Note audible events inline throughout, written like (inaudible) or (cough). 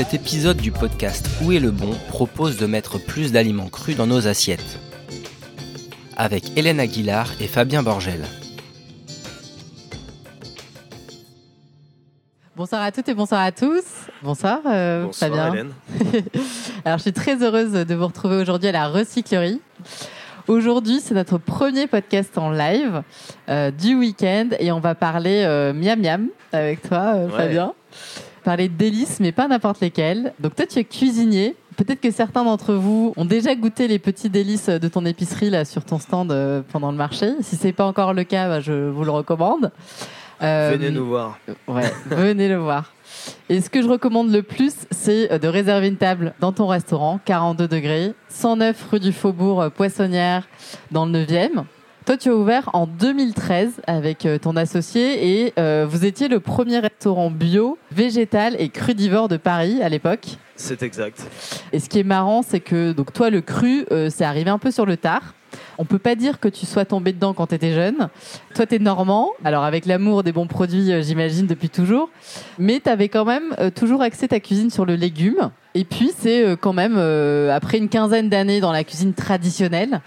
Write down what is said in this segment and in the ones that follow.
cet épisode du podcast Où est le bon propose de mettre plus d'aliments crus dans nos assiettes. Avec Hélène Aguilar et Fabien Borgel. Bonsoir à toutes et bonsoir à tous. Bonsoir, euh, Bonsoir Fabien. Hélène. (laughs) Alors, je suis très heureuse de vous retrouver aujourd'hui à la recyclerie. Aujourd'hui, c'est notre premier podcast en live euh, du week-end et on va parler euh, miam miam avec toi, euh, Ouais. Fabien. Parler de délices, mais pas n'importe lesquels. Donc, toi, tu es cuisinier. Peut-être que certains d'entre vous ont déjà goûté les petits délices de ton épicerie là sur ton stand euh, pendant le marché. Si c'est pas encore le cas, bah, je vous le recommande. Euh, Venez nous voir. Ouais, venez le voir. Et ce que je recommande le plus, c'est euh, de réserver une table dans ton restaurant, 42 degrés, 109 rue du Faubourg Poissonnière, dans le 9e. Toi, tu as ouvert en 2013 avec euh, ton associé et euh, vous étiez le premier restaurant bio, végétal et crudivore de Paris à l'époque. C'est exact. Et ce qui est marrant, c'est que donc toi, le cru, euh, c'est arrivé un peu sur le tard. On peut pas dire que tu sois tombé dedans quand tu étais jeune. Toi, tu es normand, alors avec l'amour des bons produits, euh, j'imagine, depuis toujours. Mais tu avais quand même euh, toujours axé ta cuisine sur le légume. Et puis, c'est euh, quand même, euh, après une quinzaine d'années dans la cuisine traditionnelle,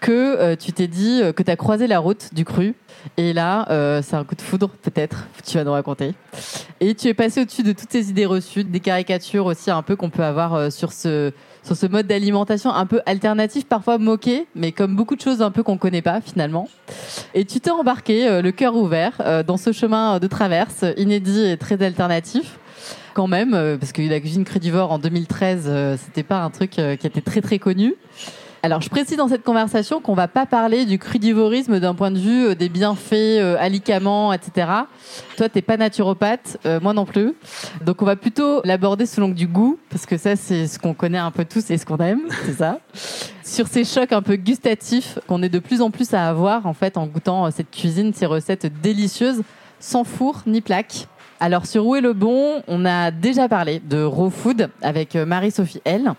que euh, tu t'es dit euh, que tu as croisé la route du cru. Et là, euh, c'est un coup de foudre, peut-être, tu vas nous raconter. Et tu es passé au-dessus de toutes ces idées reçues, des caricatures aussi un peu qu'on peut avoir euh, sur ce, sur ce mode d'alimentation un peu alternatif, parfois moqué, mais comme beaucoup de choses un peu qu'on connaît pas finalement. Et tu t'es embarqué, euh, le cœur ouvert, euh, dans ce chemin de traverse inédit et très alternatif. Quand même, parce que la cuisine crudivore en 2013, euh, c'était pas un truc qui était très très connu. Alors, je précise dans cette conversation qu'on va pas parler du crudivorisme d'un point de vue euh, des bienfaits, euh, alicaments, etc. Toi, t'es pas naturopathe, euh, moi non plus. Donc, on va plutôt l'aborder sous l'angle du goût, parce que ça, c'est ce qu'on connaît un peu tous et ce qu'on aime, (laughs) c'est ça. Sur ces chocs un peu gustatifs qu'on est de plus en plus à avoir, en fait, en goûtant euh, cette cuisine, ces recettes délicieuses, sans four ni plaque. Alors, sur Où est le bon, on a déjà parlé de raw food avec euh, Marie-Sophie L.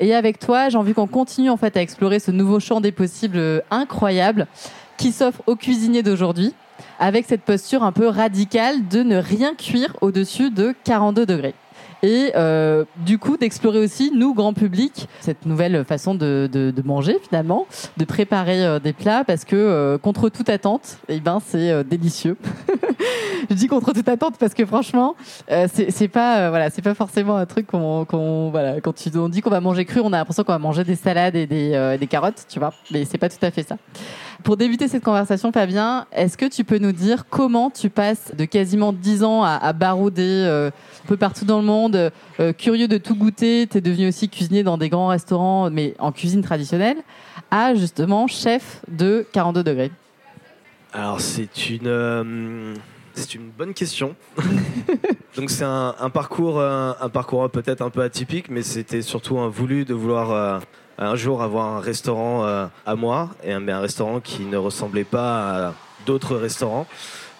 Et avec toi, j'ai envie qu'on continue en fait à explorer ce nouveau champ des possibles euh, incroyable qui s'offre aux cuisiniers d'aujourd'hui avec cette posture un peu radicale de ne rien cuire au-dessus de 42 degrés. Et euh, du coup, d'explorer aussi, nous, grand public, cette nouvelle façon de, de- de manger finalement, de préparer euh, des plats parce que euh, contre toute attente, eh ben, c'est euh, délicieux. (laughs) Je dis contre toute attente parce que franchement, euh, c'est pas, voilà, c'est pas forcément un truc qu'on, qu'on- voilà, quand tu, on dit qu'on va manger cru, on a l'impression qu'on va manger des salades et des, des carottes, tu vois. Mais c'est pas tout à fait ça. Pour débuter cette conversation, Fabien, est-ce que tu peux nous dire comment tu passes de quasiment 10 ans à, à barouder un peu partout dans le monde, euh, curieux de tout goûter, tu es devenu aussi cuisinier dans des grands restaurants, mais en cuisine traditionnelle, à justement chef de 42 degrés Alors c'est une euh, c'est une bonne question. (laughs) Donc c'est un, un parcours euh, un parcours peut-être un peu atypique, mais c'était surtout un voulu de vouloir euh, un jour avoir un restaurant euh, à moi et un, mais un restaurant qui ne ressemblait pas à d'autres restaurants.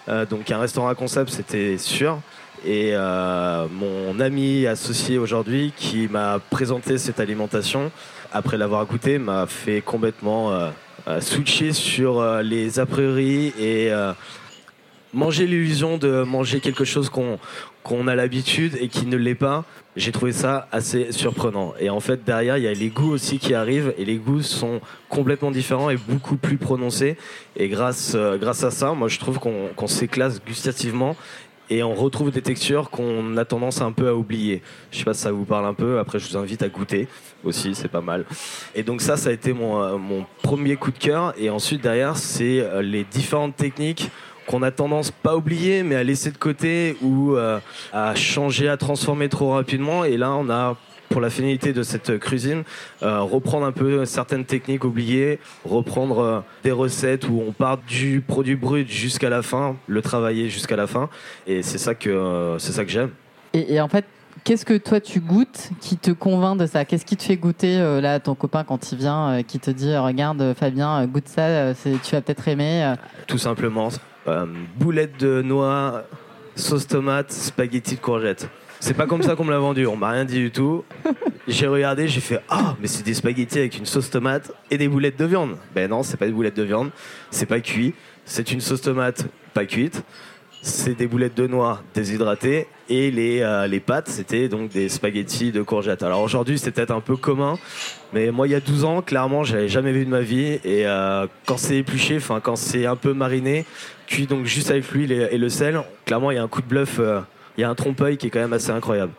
Euh, donc un restaurant à concept c'était sûr. Et euh, mon ami associé aujourd'hui qui m'a présenté cette alimentation, après l'avoir goûté, m'a fait complètement euh, euh, switcher sur les a priori et manger l'illusion de manger quelque chose qu'on qu'on a l'habitude et qui ne l'est pas. J'ai trouvé ça assez surprenant. Et en fait, derrière, il y a les goûts aussi qui arrivent et les goûts sont complètement différents et beaucoup plus prononcés. Et grâce, grâce à ça, moi, je trouve qu'on qu'on s'éclate gustativement et on retrouve des textures qu'on a tendance un peu à oublier. Je sais pas si ça vous parle un peu. Après, je vous invite à goûter aussi, c'est pas mal. Et donc ça, ça a été mon, euh, premier coup de cœur. Et ensuite, derrière, c'est euh, les différentes techniques qu'on a tendance pas à oublier, mais à laisser de côté ou euh, à changer, à transformer trop rapidement. Et là, on a pour la finalité de cette cuisine, euh, reprendre un peu certaines techniques oubliées, reprendre euh, des recettes où on part du produit brut jusqu'à la fin, le travailler jusqu'à la fin. Et c'est ça que, euh, c'est ça que j'aime. Et, et en fait, Qu'est-ce que toi tu goûtes qui te convainc de ça? Qu'est-ce qui te fait goûter là ton copain quand il vient, qui te dit regarde Fabien, goûte ça, tu vas peut-être aimer. Tout simplement, boulettes de noix, sauce tomate, spaghetti de courgettes. C'est pas comme ça qu'on me l'a vendu, on m'a rien dit du tout. J'ai regardé, j'ai fait Ah, mais c'est des spaghettis avec une sauce tomate et des boulettes de viande. Ben non, c'est pas des boulettes de viande, c'est pas cuit, c'est une sauce tomate pas cuite, c'est des boulettes de noix déshydratées et les, euh, les pâtes, c'était donc des spaghettis de courgettes. Alors aujourd'hui, c'est peut-être un peu commun, mais moi, il y a 12 ans, clairement, j'avais jamais vu de ma vie. Et euh, quand c'est épluché, enfin, quand c'est un peu mariné, cuit donc juste avec l'huile et, et le sel, clairement, il y a un coup de bluff, euh, il y a un trompe-œil qui est quand même assez incroyable.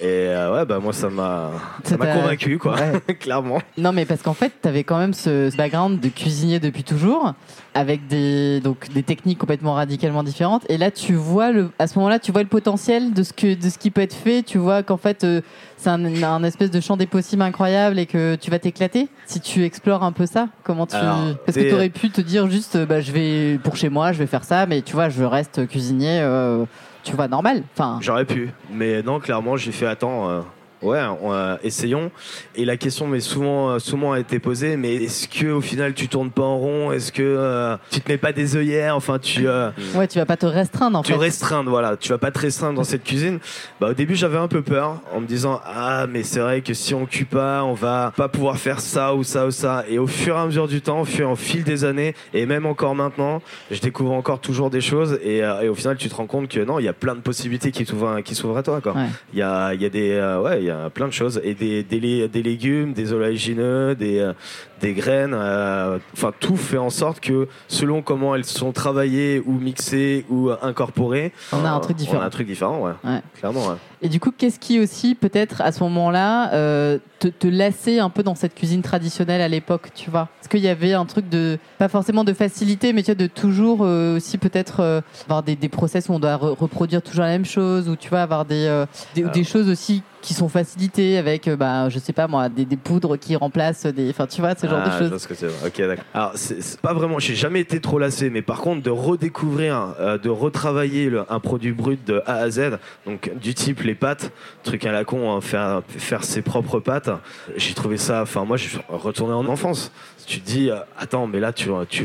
Et euh, ouais, bah moi, ça m'a ça convaincu, quoi, Ouais. (laughs) clairement. Non, mais parce qu'en fait, tu avais quand même ce, background de cuisinier depuis toujours, avec des, donc, des techniques complètement radicalement différentes. Et là, tu vois le, à ce moment-là, tu vois le potentiel de ce, que, de ce qui peut être fait. Tu vois qu'en fait, euh, c'est un, un espèce de champ des possibles incroyable et que tu vas t'éclater si tu explores un peu ça. Comment tu. Alors, parce que tu aurais pu te dire juste, bah, je vais pour chez moi, je vais faire ça, mais tu vois, je reste cuisinier, euh, tu vois, normal. J'aurais pu, mais non, clairement, j'ai fait attends. Ouais, on, euh, essayons. Et la question m'est souvent, souvent a été posée, mais est-ce que au final tu tournes pas en rond? Est-ce que euh, tu te mets pas des œillères? Enfin, tu, euh, (laughs) ouais, tu vas pas te restreindre en tu fait. restreindre, voilà. Tu vas pas te restreindre dans cette cuisine. Bah, au début, j'avais un peu peur en me disant ah, mais c'est vrai que si on cuit pas, on va pas pouvoir faire ça ou ça ou ça. Et au fur et à mesure du temps, au fur au fil des années, et même encore maintenant, je découvre encore toujours des choses. Et, euh, et au final, tu te rends compte que non, il y a plein de possibilités qui s'ouvrent, qui s'ouvrent à toi, quoi. Ouais. Il y a, il y a des, euh, ouais, y a plein de choses et des, des, lé- des légumes, des oléagineux, des, euh, des graines. euh, Enfin, tout fait en sorte que selon comment elles sont travaillées ou mixées ou euh, incorporées, On a un euh, truc On différent. a un truc différent, ouais. Ouais. Clairement, ouais. Et du coup, qu'est-ce qui aussi, peut-être à ce moment-là, euh, te, te lassait un peu dans cette cuisine traditionnelle à l'époque, tu vois? Est-ce qu'il y avait un truc de, pas forcément de facilité, mais tu vois, de toujours euh, aussi peut-être euh, avoir des, des process où on doit re- reproduire toujours la même chose, ou tu vois, avoir des, euh, des, des choses aussi qui sont facilitées avec, euh, bah, je sais pas moi, des, des poudres qui remplacent des. Enfin, tu vois, ce genre Ah, de je choses. vois ce que c'est. Ok, d'accord. Alors, c'est c'est pas vraiment. J'ai jamais été trop lassé, mais par contre, de redécouvrir, euh, de retravailler le- un produit brut de A à Z, donc du type les pâtes, truc à la con, hein, faire, faire ses propres pâtes, j'ai trouvé ça. Enfin, moi, je suis retourné en enfance. Tu te dis, euh, attends, mais là, tu, tu,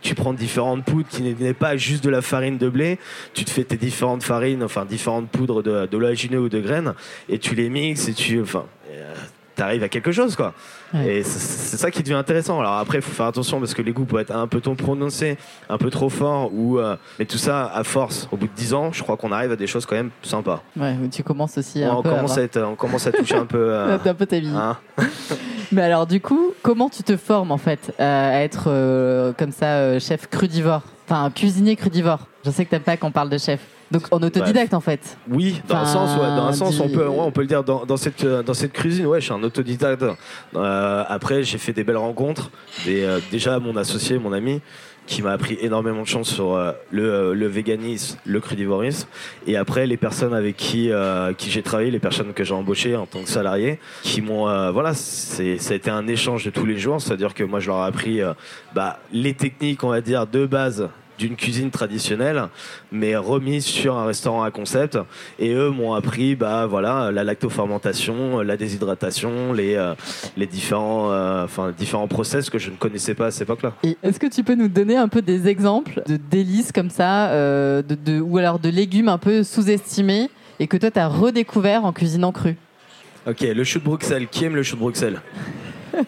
tu prends différentes poudres qui n'est pas juste de la farine de blé, tu te fais tes différentes farines, enfin, différentes poudres de, ou de graines, et tu les mixes et tu. Enfin. T'arrives à quelque chose, quoi. Ouais. Et c'est- ça qui devient intéressant. Alors après, il faut faire attention parce que les goûts peuvent être un peu trop prononcés, un peu trop forts. Ou, euh, mais tout ça, à force, au bout de 10 ans, je crois qu'on arrive à des choses quand même sympas. Ouais, tu commences aussi un on, peu. commence à être, on commence à toucher un peu. (laughs) euh, un peu ta vie. hein. (laughs) Mais alors, du coup, comment tu te formes en fait euh, à être euh, comme ça chef crudivore? Enfin, cuisinier crudivore. Je sais que t'aimes pas qu'on parle de chef. Donc en autodidacte en fait. Oui, dans un sens, ouais, dans un sens, on peut, ouais, on peut le dire. Dans, dans cette, euh, dans cette cuisine, ouais, je suis un autodidacte. Euh, après, j'ai fait des belles rencontres. Des, euh, déjà, mon associé, mon ami, qui m'a appris énormément de choses sur euh, le, le véganisme, le crudivorisme. Et après, les personnes avec qui, qui j'ai travaillé, les personnes que j'ai embauchées en tant que salarié, qui m'ont, voilà, c'est, ça a été un échange de tous les jours. C'est-à-dire que moi, je leur ai appris bah, les techniques, on va dire, de base d'une cuisine traditionnelle, mais remise sur un restaurant à concept. Et eux m'ont appris, bah voilà, la lactofermentation, la déshydratation, les, euh, les différents, euh, enfin différents process que je ne connaissais pas à cette époque-là. Et est-ce que tu peux nous donner un peu des exemples de délices comme ça, euh, de, de- ou alors de légumes un peu sous-estimés et que toi t'as redécouvert en cuisinant cru? Ok, le chou de Bruxelles. Qui aime le chou de Bruxelles? (laughs)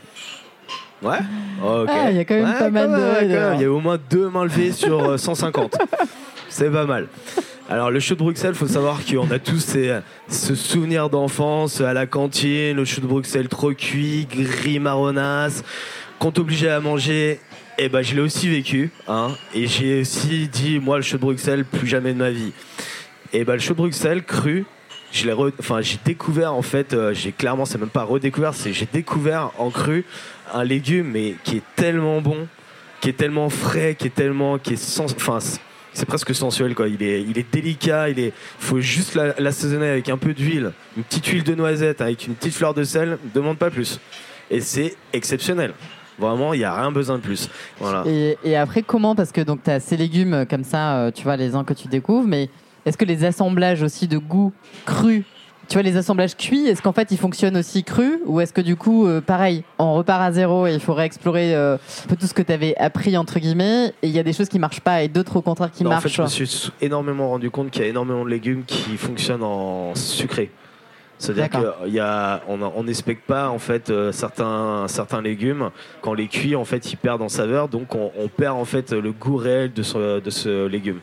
Ouais. Ok. Ah, il y a quand même pas mal de- quand même. Il y a au moins deux mains levées sur euh, 150. (laughs) C'est pas mal. Alors le chou de Bruxelles, faut savoir qu'on a tous ces, ce souvenir d'enfance à la cantine, le chou de Bruxelles trop cuit, gris marronasse, qu'on t'obligeait à manger. Et ben je l'ai aussi vécu, hein, et j'ai aussi dit moi le chou de Bruxelles plus jamais de ma vie. Et ben le chou de Bruxelles cru, je l'ai re- enfin j'ai découvert en fait, euh, j'ai clairement c'est même pas redécouvert, c'est j'ai découvert en cru un légume mais qui est tellement bon, qui est tellement frais, qui est tellement qui est enfin c'est- presque sensuel quoi. Il est, il est délicat, il est, faut juste la- l'assaisonner avec un peu d'huile, une petite huile de noisette avec une petite fleur de sel. Demande pas plus. Et c'est exceptionnel. Vraiment, il n'y a rien besoin de plus. Voilà. et, après comment? Parce que donc t'as ces légumes euh, comme ça, euh, tu vois les uns que tu découvres, mais est-ce que les assemblages aussi de goût cru tu vois, les assemblages cuits, est-ce qu'en fait ils fonctionnent aussi crus ou est-ce que du coup, euh, pareil, on repart à zéro et il faut réexplorer euh, un peu tout ce que tu avais appris entre guillemets et il y a des choses qui marchent pas et d'autres au contraire qui Non, marchent. En fait, je me suis énormément rendu compte qu'il y a énormément de légumes qui fonctionnent en sucré. C'est-à-dire qu'on n'expecte pas en fait euh, certains, certains légumes quand on les cuit en fait ils perdent en saveur donc on, on perd en fait le goût réel de ce, de ce légume.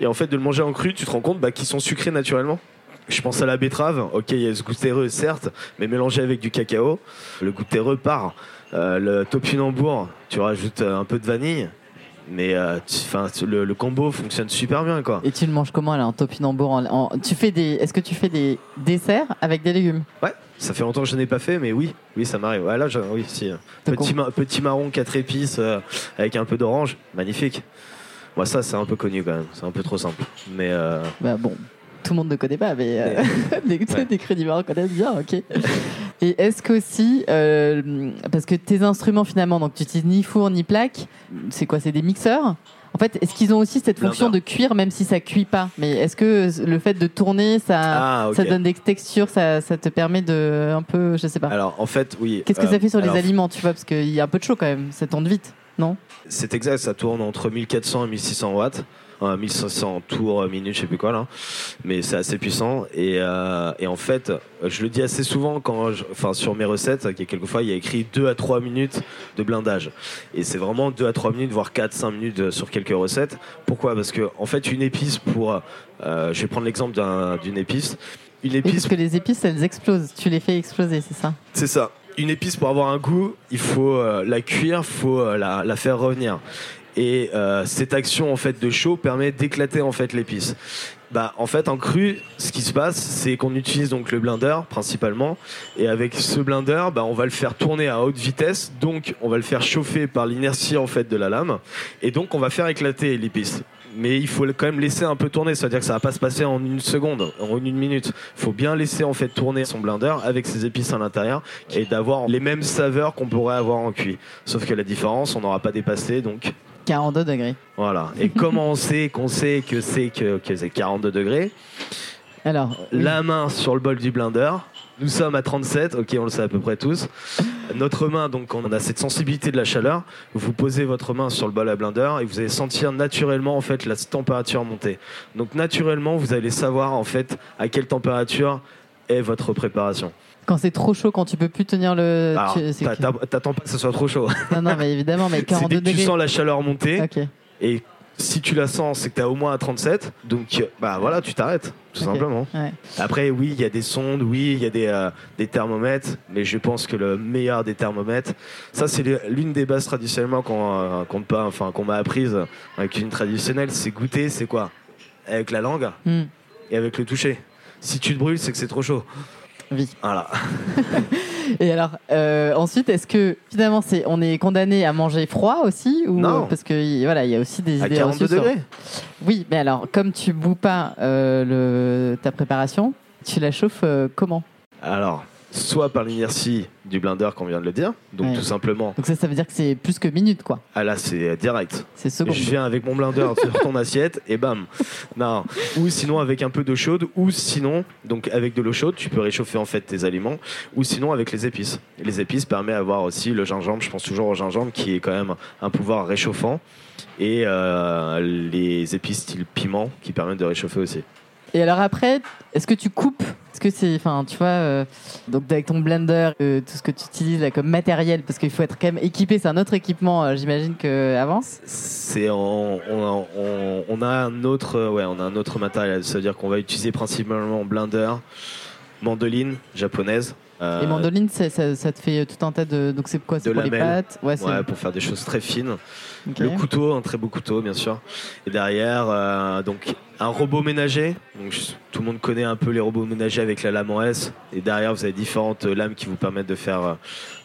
Et en fait de le manger en cru tu te rends compte bah, qu'ils sont sucrés naturellement. Je pense à la betterave, ok il y a ce goût terreux certes, mais mélangé avec du cacao, le goût terreux part. Euh, le topinambour, tu rajoutes euh, un peu de vanille, mais euh, tu- le, le combo fonctionne super bien quoi. Et tu le manges comment là en topinambour en, en- Tu fais des Est-ce que tu fais des desserts avec des légumes? Ouais, ça fait longtemps que je n'ai pas fait, mais oui, oui, ça m'arrive. Ouais, là, je- oui, si. Donc, Petit, ma- petit marron, quatre épices, euh, avec un peu d'orange, magnifique. Moi, ça, c'est un peu connu quand même. C'est un peu trop simple. Mais euh, Bah bon, tout le monde ne connaît pas, mais euh, (laughs) des, Ouais. des crédits marins connaissent bien, ok. Et est-ce qu'aussi, euh, parce que tes instruments finalement, donc tu utilises ni four ni plaque, c'est quoi C'est des mixeurs? En fait, est-ce qu'ils ont aussi cette fonction de cuire même si ça cuit pas? Mais est-ce que le fait de tourner, ça, ah, ça donne des textures, ça, ça te permet de un peu, je sais pas. Alors, en fait, oui. Qu'est-ce que euh, ça fait sur alors, les aliments, tu vois? Parce qu'il y a un peu de chaud quand même, ça tourne vite, non? C'est exact, ça tourne entre 1400 et 1600 watts. Euh, 1500 tours euh, minutes, je sais plus quoi là, mais c'est assez puissant. Et, euh, et en fait, je le dis assez souvent quand, je- enfin sur mes recettes, a quelquefois il y a écrit 2 à 3 minutes de blindage. Et c'est vraiment 2 à 3 minutes, voire 4-5 minutes euh, sur quelques recettes. Pourquoi? Parce que en fait, une épice pour, euh, je vais prendre l'exemple d'un- d'une épice. Une Oui, épice Parce que les épices, elles explosent. Tu les fais exploser, c'est ça? C'est ça. Une épice pour avoir un goût, il faut euh, la cuire, faut euh, la, la faire revenir. Et euh, cette action en fait de chaud permet d'éclater en fait l'épice. Bah en fait en cru, ce qui se passe, c'est qu'on utilise donc le blender principalement, et avec ce blender, bah, on va le faire tourner à haute vitesse, donc on va le faire chauffer par l'inertie en fait de la lame, et donc on va faire éclater l'épice. Mais il faut quand même laisser un peu tourner, c'est-à-dire que ça va pas se passer en une seconde, en une minute. Il faut bien laisser en fait tourner son blender avec ses épices à l'intérieur et d'avoir les mêmes saveurs qu'on pourrait avoir en cuit. Sauf que la différence, on n'aura pas dépassé, donc 42 degrés. voilà. Et (laughs) comment on sait qu'on sait que c'est que, que c'est 42 degrés Alors, La main sur le bol du blender. Nous sommes à 37, ok, on le sait à peu près tous. Notre main, donc, on a cette sensibilité de la chaleur. Vous posez votre main sur le bol à blender et vous allez sentir naturellement en fait la température monter. Donc naturellement, vous allez savoir en fait à quelle température est votre préparation. Quand c'est trop chaud, quand tu peux plus tenir le. Alors, tu- c'est t'a- que- t'a- t'attends pas que ce soit trop chaud. Non, non, mais évidemment, mais C'est 42 dès que tu degrés. sens la chaleur monter Ok. et si tu la sens, c'est que tu au moins à 37. Donc euh, bah voilà, tu t'arrêtes tout Ok. simplement. Ouais. Après, oui, il y a des sondes, oui, il y a des, euh, des thermomètres, mais je pense que le meilleur des thermomètres, ça c'est le- l'une des bases traditionnellement qu'on euh, qu'on pas, enfin qu'on m'a apprise avec une traditionnelle, c'est goûter, c'est quoi? Avec la langue Hmm. et avec le toucher. Si tu te brûles, c'est que c'est trop chaud. Voilà. (laughs) Et alors, euh, ensuite, est-ce que finalement, c'est, on est condamné à manger froid aussi ou Non. parce que y- voilà, il y a aussi des À idées 42 reçues sur- degrés. Oui, mais alors, comme tu boues pas euh, le, ta préparation, tu la chauffes euh, comment? Alors, soit par l'inertie du blender qu'on vient de le dire, donc Ouais. tout simplement, Donc ça, ça veut dire que c'est plus que minutes, quoi. ah là c'est direct. C'est secondes. Je viens avec mon blender sur ton assiette et bam. Non. Ou sinon avec un peu d'eau chaude, ou sinon, donc avec de l'eau chaude, tu peux réchauffer en fait tes aliments, ou sinon avec les épices. Les épices permettent d'avoir aussi le gingembre, je pense toujours au gingembre qui est quand même un pouvoir réchauffant, et euh, les épices style piment qui permettent de réchauffer aussi. Et alors après, est-ce que tu coupes? Est-ce que c'est, enfin, tu vois, euh, donc avec ton blender, euh, tout ce que tu utilises là comme matériel, parce qu'il faut être quand même équipé, c'est un autre équipement, euh, j'imagine que avance. C'est on, a un autre ouais on a un autre matériel, c'est à dire qu'on va utiliser principalement blender, mandoline japonaise. Euh, Et mandoline, ça, ça, ça te fait tout un tas de, donc c'est quoi C'est pour les lamelles. Ouais, c'est. Ouais, pour faire des choses très fines. Le couteau, un très beau couteau, bien sûr. Et derrière, euh, donc un robot ménager. Donc, tout le monde connaît un peu les robots ménagers avec la lame en S. Et derrière, vous avez différentes euh, lames qui vous permettent de faire euh,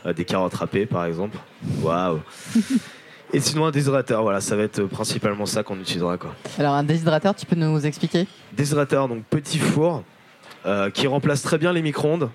euh, des carottes râpées, par exemple. Waouh. (laughs) Et sinon, un déshydrateur. Voilà, ça va être euh, principalement ça qu'on utilisera, quoi. Alors un déshydrateur, tu peux nous expliquer? Déshydrateur, donc petit four. Euh, qui remplace très bien les micro-ondes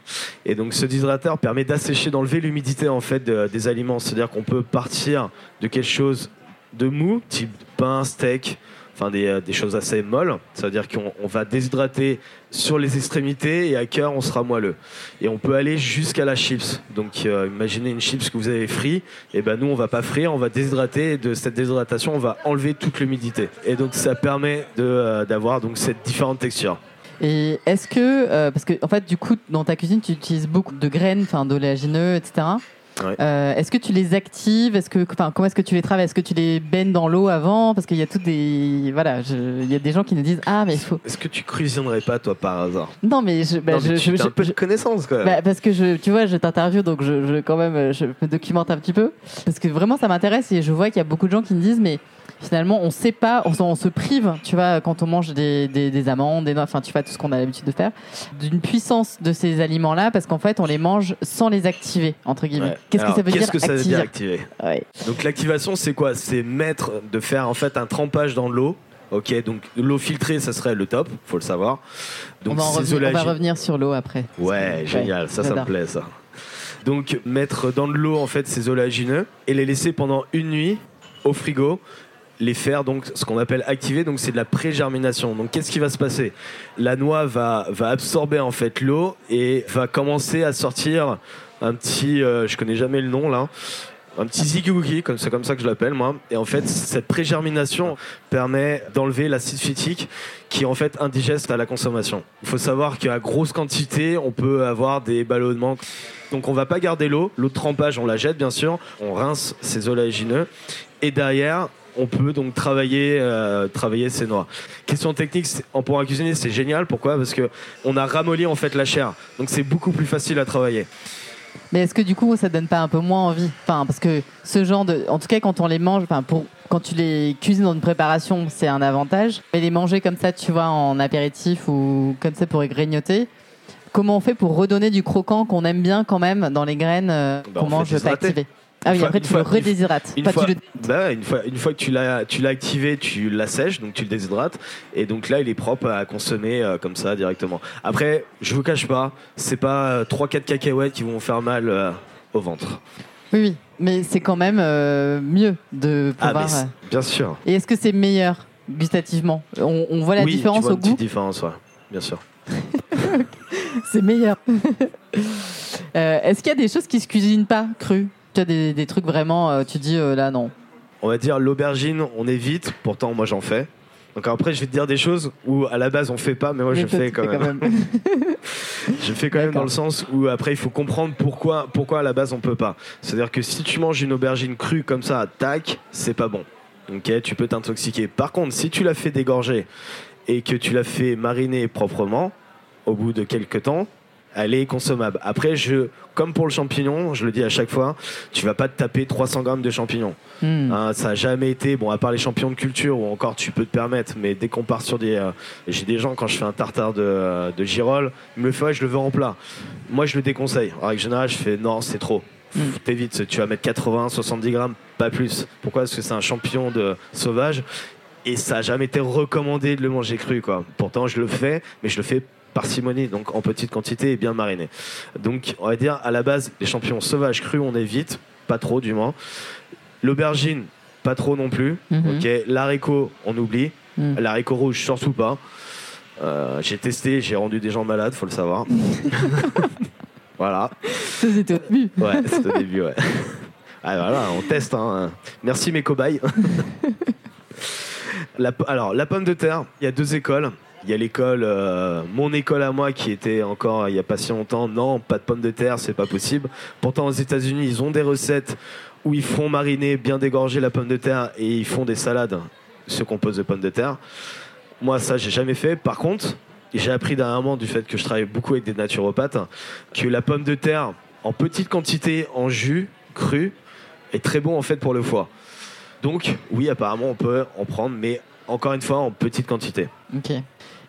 et donc ce déshydrateur permet d'assécher, d'enlever l'humidité en fait de- des aliments. C'est-à-dire qu'on peut partir de quelque chose de mou, type pain, steak, enfin des, euh, des choses assez molles. Ça veut dire qu'on on va déshydrater sur les extrémités et à cœur on sera moelleux. Et on peut aller jusqu'à la chips. Donc euh, imaginez une chips que vous avez frit, et ben nous on va pas frire, on va déshydrater et de cette déshydratation on va enlever toute l'humidité. Et donc ça permet d'avoir donc cette différente texture. Et est-ce que, euh, parce que en fait, du coup, dans ta cuisine, tu utilises beaucoup de graines, enfin d'oléagineux, etc. Ouais. Euh, est-ce que tu les actives? Est-ce que, enfin, comment est-ce que tu les travailles? Est-ce que tu les baignes dans l'eau avant? Parce qu'il y a toutes des, voilà, il y a des gens qui nous disent ah mais il faut. Est-ce que tu cuisinerais pas toi par hasard? Non mais je, bah, Non, mais je, tu je- as un peu je- de connaissance quand même. bah, parce que je, tu vois, je t'interviewe, donc je, quand même, je me documente un petit peu, parce que vraiment ça m'intéresse et je vois qu'il y a beaucoup de gens qui me disent, mais finalement on sait pas, on, on se prive, tu vois, quand on mange des, des, des amandes, des noix, enfin tu vois tout ce qu'on a l'habitude de faire, d'une puissance de ces aliments-là, parce qu'en fait on les mange sans les activer entre guillemets. Ouais. Qu'est-ce que ça veut dire Qu'est-ce que ça veut dire activer? Ouais. Donc l'activation, c'est quoi? C'est mettre, de faire en fait un trempage dans l'eau. Ok, donc l'eau filtrée, ça serait le top, faut le savoir. Donc on, va en revenir, on va revenir sur l'eau après. Ouais, génial, ça, ça me plaît ça. Donc mettre dans de l'eau en fait ces oléagineux et les laisser pendant une nuit au frigo, les faire donc ce qu'on appelle activer, donc c'est de la pré-germination. Donc qu'est-ce qui va se passer? La noix va, va absorber en fait l'eau et va commencer à sortir un petit, euh, je connais jamais le nom là, un petit zigouki, comme c'est comme ça que je l'appelle moi. Et en fait, cette pré-germination permet d'enlever l'acide phytique qui est en fait indigeste à la consommation. Il faut savoir qu'à grosse quantité, on peut avoir des ballonnements. Donc on va pas garder l'eau, l'eau de trempage, on la jette bien sûr, on rince ces oléagineux et derrière on peut donc travailler, euh, travailler ces noix. Question technique, en pour un cuisinier, c'est génial. Pourquoi? Parce que on a ramolli en fait la chair, donc c'est beaucoup plus facile à travailler. Mais est-ce que du coup, ça donne pas un peu moins envie? Enfin, parce que ce genre de, en tout cas, quand on les mange, enfin, pour quand tu les cuisines dans une préparation, c'est un avantage. Mais les manger comme ça, tu vois, en apéritif ou comme ça pour grignoter. Comment on fait pour redonner du croquant qu'on aime bien quand même dans les graines euh, Bah, qu'on mange pas activées Ah oui, fois- après tu le fois- une- redéshydrates. Une fois, tu le- bah une fois, une fois que tu l'as, tu l'as activé, tu l'assèches, donc tu le déshydrates, et donc là il est propre à consommer euh, comme ça directement. Après, je vous cache pas, c'est pas 3-4 cacahuètes qui vont faire mal euh, au ventre. Oui, oui. Mais c'est quand même euh, mieux de Ah pouvoir. euh, bien sûr. Et est-ce que c'est meilleur gustativement? On, on voit la oui, différence tu vois au une petite différence, ouais, bien sûr. (laughs) C'est meilleur. (laughs) Euh, Est-ce qu'il y a des choses qui se cuisinent pas crues? As des, des trucs vraiment, euh, tu dis euh, là non. On va dire l'aubergine, on évite, pourtant moi j'en fais. Donc après je vais te dire des choses où à la base on fait pas, mais moi Mais je fais tu quand même. (laughs) Je fais quand même dans le sens où après il faut comprendre pourquoi, pourquoi à la base on peut pas. C'est-à-dire que si tu manges une aubergine crue comme ça, tac, c'est pas bon. Ok, tu peux t'intoxiquer. Par contre, si tu l'as fait dégorger et que tu l'as fait mariner proprement, au bout de quelques temps, elle est consommable. Après, je, comme pour le champignon, je le dis à chaque fois, tu vas pas te taper 300 grammes de champignons. Hmm. Hein, ça a jamais été, bon, à part les champignons de culture ou encore tu peux te permettre, mais dès qu'on part sur des. euh, J'ai des gens, quand je fais un tartare de, de girolles, ils me le font, je le veux en plat. Moi, je le déconseille. En règle générale, je fais non, c'est trop. Pff, Mm. T'évites, tu vas mettre 80, 70 grammes, pas plus. Pourquoi? Parce que c'est un champignon de sauvage et ça a jamais été recommandé de le manger cru, quoi. Pourtant, je le fais, mais je le fais parcimonie, donc en petite quantité et bien mariné. Donc, on va dire, à la base, les champignons sauvages crus, on évite, pas trop du moins. L'aubergine, pas trop non plus. Mhm. Ok, l'haricot, on oublie. Mm. L'haricot rouge, surtout pas. Euh, j'ai testé, j'ai rendu des gens malades, faut le savoir. (laughs) voilà. Ça, c'était au début. Ouais, c'est au début, ouais. Ah, voilà, on teste. Hein. Merci mes cobayes. (laughs) La alors, la pomme de terre, il y a deux écoles. Il y a l'école, euh, mon école à moi, qui était encore il n'y a pas si longtemps. Non, pas de pomme de terre, c'est pas possible. Pourtant, aux États-Unis, ils ont des recettes où ils font mariner, bien dégorger la pomme de terre et ils font des salades se composent de pommes de terre. Moi, ça, j'ai jamais fait. Par contre, j'ai appris dernièrement du fait que je travaille beaucoup avec des naturopathes que la pomme de terre en petite quantité en jus cru est très bon en fait pour le foie. Donc oui, apparemment on peut en prendre, mais encore une fois en petite quantité. Ok.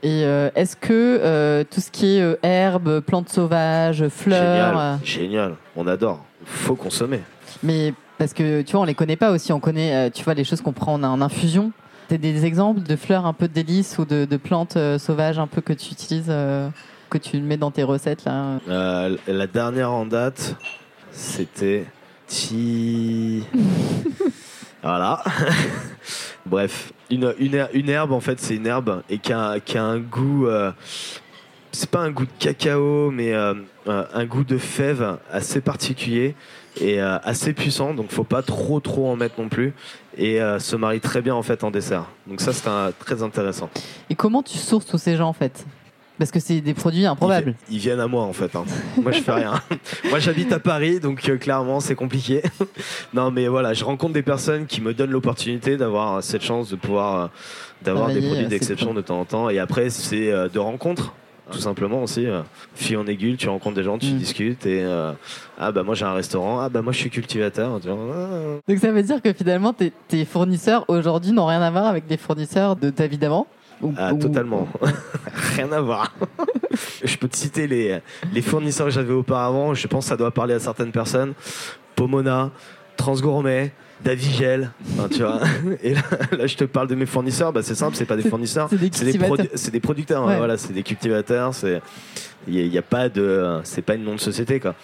Et euh, est-ce que euh, tout ce qui est euh, herbes, plantes sauvages, fleurs, euh, Génial, génial, on adore. Faut consommer. mais parce que tu vois, on les connaît pas aussi. On connaît, tu vois, les choses qu'on prend en, en infusion. T'as des exemples de fleurs un peu délices ou de, de plantes sauvages un peu que tu utilises, que tu mets dans tes recettes là. La dernière en date, c'était ti. (laughs) voilà. (laughs) Bref, Une, une, her- une herbe, en fait, c'est une herbe et qui a, qui a un goût. euh, c'est pas un goût de cacao, mais euh, euh, un goût de fève assez particulier et euh, assez puissant. Donc, faut pas trop, trop en mettre non plus. Et se marie très bien, en fait, en dessert. Donc, ça, c'est très intéressant. Et comment tu sources tous ces gens en fait? Parce que c'est des produits improbables. Ils, vi- ils viennent à moi, en fait. hein. Moi, je fais rien. (laughs) moi, j'habite à Paris, donc euh, clairement, c'est compliqué. (laughs) non, mais voilà, je rencontre des personnes qui me donnent l'opportunité d'avoir cette chance de pouvoir. euh, d'avoir des produits euh, d'exception de temps en temps. Et après, c'est euh, de rencontres. Tout simplement aussi, euh, fille en aiguille, tu rencontres des gens, tu Mm. discutes et euh, ah bah moi j'ai un restaurant, ah bah moi je suis cultivateur. Ah. Donc ça veut dire que finalement tes, tes fournisseurs aujourd'hui n'ont rien à voir avec les fournisseurs de ta vie d'avant? Ah, totalement. (laughs) Rien à voir. (laughs) je peux te citer les, les fournisseurs que j'avais auparavant. Je pense que ça doit parler à certaines personnes. Pomona, Transgourmet, Davigel. Tu vois. (laughs) Et là, là, je te parle de mes fournisseurs. Bah, c'est simple, c'est pas des fournisseurs. c'est des C'est des, producteurs. Ouais. Voilà, c'est des cultivateurs. C'est il y, a- pas de c'est pas une nom de société quoi.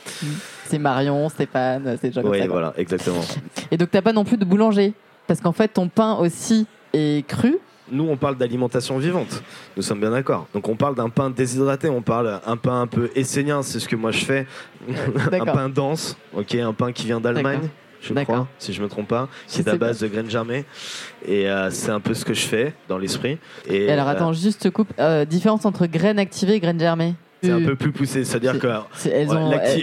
C'est Marion, Stéphane, c'est gens Oui, voilà, exactement. Et donc t'as pas non plus de boulanger Parce qu'en fait ton pain aussi est cru. Nous, on parle d'alimentation vivante. Nous sommes bien d'accord. Donc, on parle d'un pain déshydraté. On parle un pain un peu essénien. C'est ce que moi je fais. un D'accord. pain dense. Ok, un pain qui vient d'Allemagne. Je crois, si je me trompe pas, qui est à base de graines germées. Et euh, c'est un peu ce que je fais dans l'esprit. Et, Et alors euh, attends, juste te coupe. Euh, différence entre graines activées et graines germées. C'est un Euh, peu plus poussé. C'est-à-dire c'est- que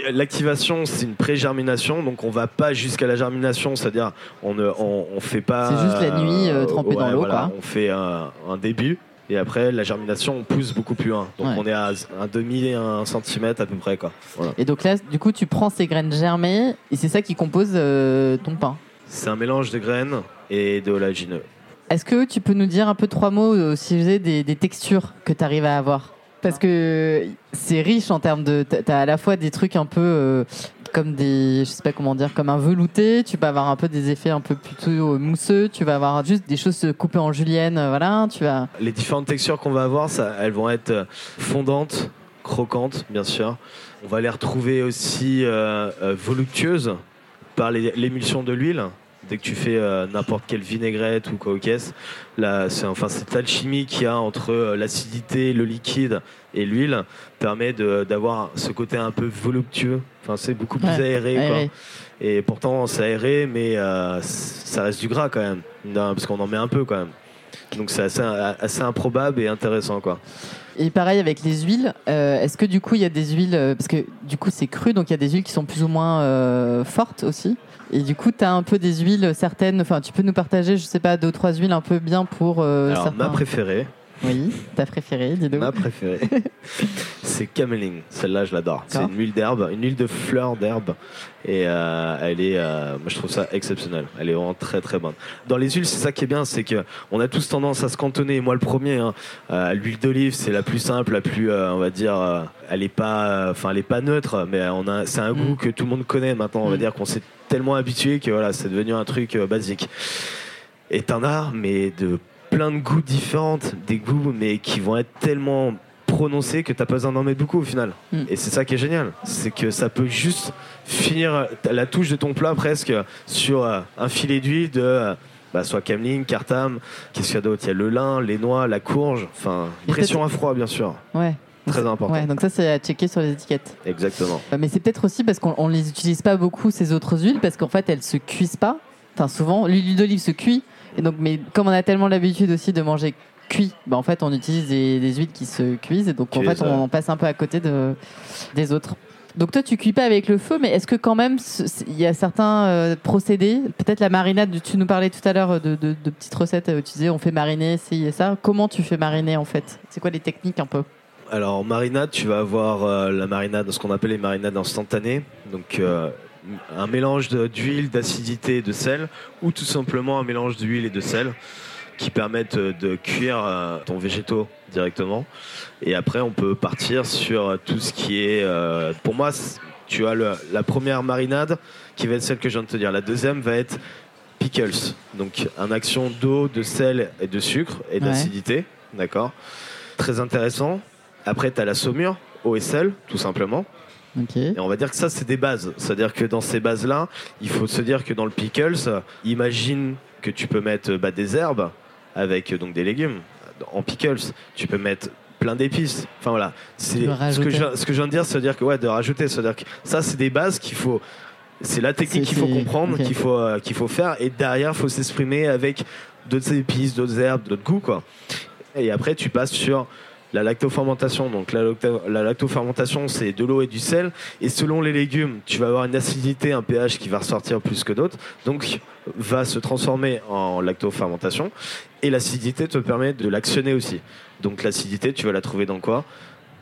Ouais, L'activation, c'est une pré-germination, donc on va pas jusqu'à la germination, c'est-à-dire on ne on, on fait pas. C'est juste la nuit, euh, trempée dans l'eau, quoi. On fait un, un début et après la germination, on pousse beaucoup plus loin. Donc Ouais. on est à un demi, un centimètre à peu près, quoi. Voilà. Et donc là, du coup, tu prends ces graines germées et c'est ça qui compose euh, ton pain. C'est un mélange de graines et de oléagineux. Est-ce que tu peux nous dire un peu trois mots euh, sujet des, des textures que tu arrives à avoir? Parce que c'est riche en termes de. T'as à la fois des trucs un peu euh, comme des. Je sais pas comment dire, comme un velouté. Tu vas avoir un peu des effets un peu plutôt euh, mousseux. Tu vas avoir juste des choses coupées en julienne. euh, Voilà. Tu vas. Les différentes textures qu'on va avoir, ça, elles vont être fondantes, croquantes, bien sûr. On va les retrouver aussi euh, voluptueuses par l'émulsion de l'huile. Dès que tu fais euh, n'importe quelle vinaigrette ou quoi au caisse, là, c'est enfin cette alchimie qu'il y a entre euh, l'acidité, le liquide et l'huile permet de- d'avoir ce côté un peu voluptueux. Enfin, c'est beaucoup plus Ouais, aéré. quoi. Et pourtant, c'est aéré, mais euh, ça reste du gras quand même, Non, parce qu'on en met un peu quand même. Donc c'est assez, assez improbable et intéressant quoi. Et pareil avec les huiles. euh, Est-ce que du coup il y a des huiles parce que du coup c'est cru donc il y a des huiles qui sont plus ou moins euh, fortes aussi? Et du coup tu as un peu des huiles certaines. Enfin tu peux nous partager je sais pas deux ou trois huiles un peu bien pour euh, Alors certains. ma préférée, Oui, ta préférée, dis donc. ma préférée, (laughs) c'est cameling. Celle-là je l'adore. C'est une huile d'herbe, une huile de fleurs d'herbe, et euh, elle est, euh, moi je trouve ça exceptionnel. Elle est vraiment très très bonne. Dans les huiles, c'est ça qui est bien, c'est que on a tous tendance à se cantonner. Moi le premier, hein, euh, l'huile d'olive, c'est la plus simple, la plus, on va dire, elle est pas, enfin elle est pas neutre, mais on a, c'est un Mm. goût que tout le monde connaît maintenant. On va Mm. dire qu'on s'est tellement habitué que voilà, c'est devenu un truc basique. Et t'en as, mais de plein de goûts différents, des goûts mais qui vont être tellement prononcés que t'as pas besoin d'en mettre beaucoup au final. Mm. Et c'est ça qui est génial, c'est que ça peut juste finir la touche de ton plat presque sur euh, un filet d'huile de euh, bah, soit cameline, cartam, qu'est-ce qu'il y a d'autre? Il y a le lin, les noix, la courge, enfin pression à froid bien sûr, Ouais. très important. Ouais, donc ça c'est à checker sur les étiquettes. Exactement. Euh, Mais c'est peut-être aussi parce qu'on on les utilise pas beaucoup ces autres huiles parce qu'en fait elles se cuisent pas. Enfin souvent l'huile d'olive se cuit et donc mais comme on a tellement l'habitude aussi de manger cuit, bah en fait on utilise des, des huiles qui se cuisent et donc en fait on passe un peu à côté de, des autres. Donc toi tu cuis pas avec le feu mais est-ce que quand même il y a certains euh, procédés, peut-être la marinade, tu nous parlais tout à l'heure de, de- de petites recettes euh, où tu disais on fait mariner ci et ça. Comment tu fais mariner en fait? C'est quoi les techniques un peu? Alors en marinade, tu vas avoir euh, la marinade, ce qu'on appelle les marinades instantanées. Donc euh, un mélange d'huile, d'acidité et de sel, ou tout simplement un mélange d'huile et de sel qui permettent euh, de cuire euh, ton végétaux directement. Et après, on peut partir sur euh, tout ce qui est... euh, pour moi, tu as le- la première marinade qui va être celle que je viens de te dire. La deuxième va être pickles. Donc, une action d'eau, de sel et de sucre et Ouais. d'acidité. D'accord? Très intéressant. Après, tu as la saumure, eau et sel, tout simplement. Et on va dire que ça, c'est des bases. C'est-à-dire que dans ces bases-là, il faut se dire que dans le pickles, imagine que tu peux mettre bah, des herbes avec euh, donc des légumes. En pickles, tu peux mettre plein d'épices. Enfin voilà, c'est ce que, je, ce que je viens de dire, c'est dire que ouais, de rajouter, c'est dire que ça, c'est des bases qu'il faut. C'est la technique qu'il faut comprendre, qu'il faut euh, qu'il faut faire, et derrière, il faut s'exprimer avec d'autres épices, d'autres herbes, d'autres goûts quoi. Et après, tu passes sur la lactofermentation. Donc la, lacto- la lactofermentation, c'est de l'eau et du sel. Et selon les légumes, tu vas avoir une acidité, un pH qui va ressortir plus que d'autres. Donc va se transformer en lactofermentation. Et l'acidité te permet de l'actionner aussi. Donc l'acidité, tu vas la trouver dans quoi?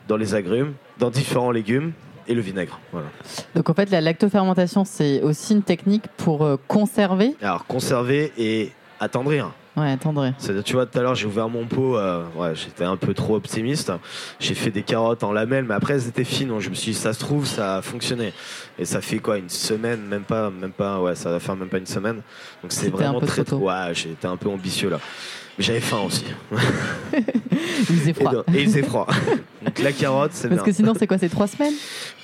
Dans les agrumes, dans différents légumes et le vinaigre. Voilà. Donc en fait, la lactofermentation, c'est aussi une technique pour euh, conserver. Alors conserver et attendrir. Ouais. C'est-à-dire, tu vois, tout à l'heure, j'ai ouvert mon pot, euh, ouais, j'étais un peu trop optimiste. J'ai fait des carottes en lamelles, mais après, elles étaient fines. Donc, je me suis dit, ça se trouve, ça a fonctionné. Et ça fait quoi, une semaine, même pas, même pas, ouais, ça va faire même pas une semaine. Donc, c'est vraiment un peu très, trop tôt. ouais, j'étais un peu ambitieux là. Mais j'avais faim aussi. (laughs) Il faisait Et, froid. et il faisait froid. (laughs) donc, la carotte, c'est Parce bien. que sinon, c'est quoi C'est trois semaines?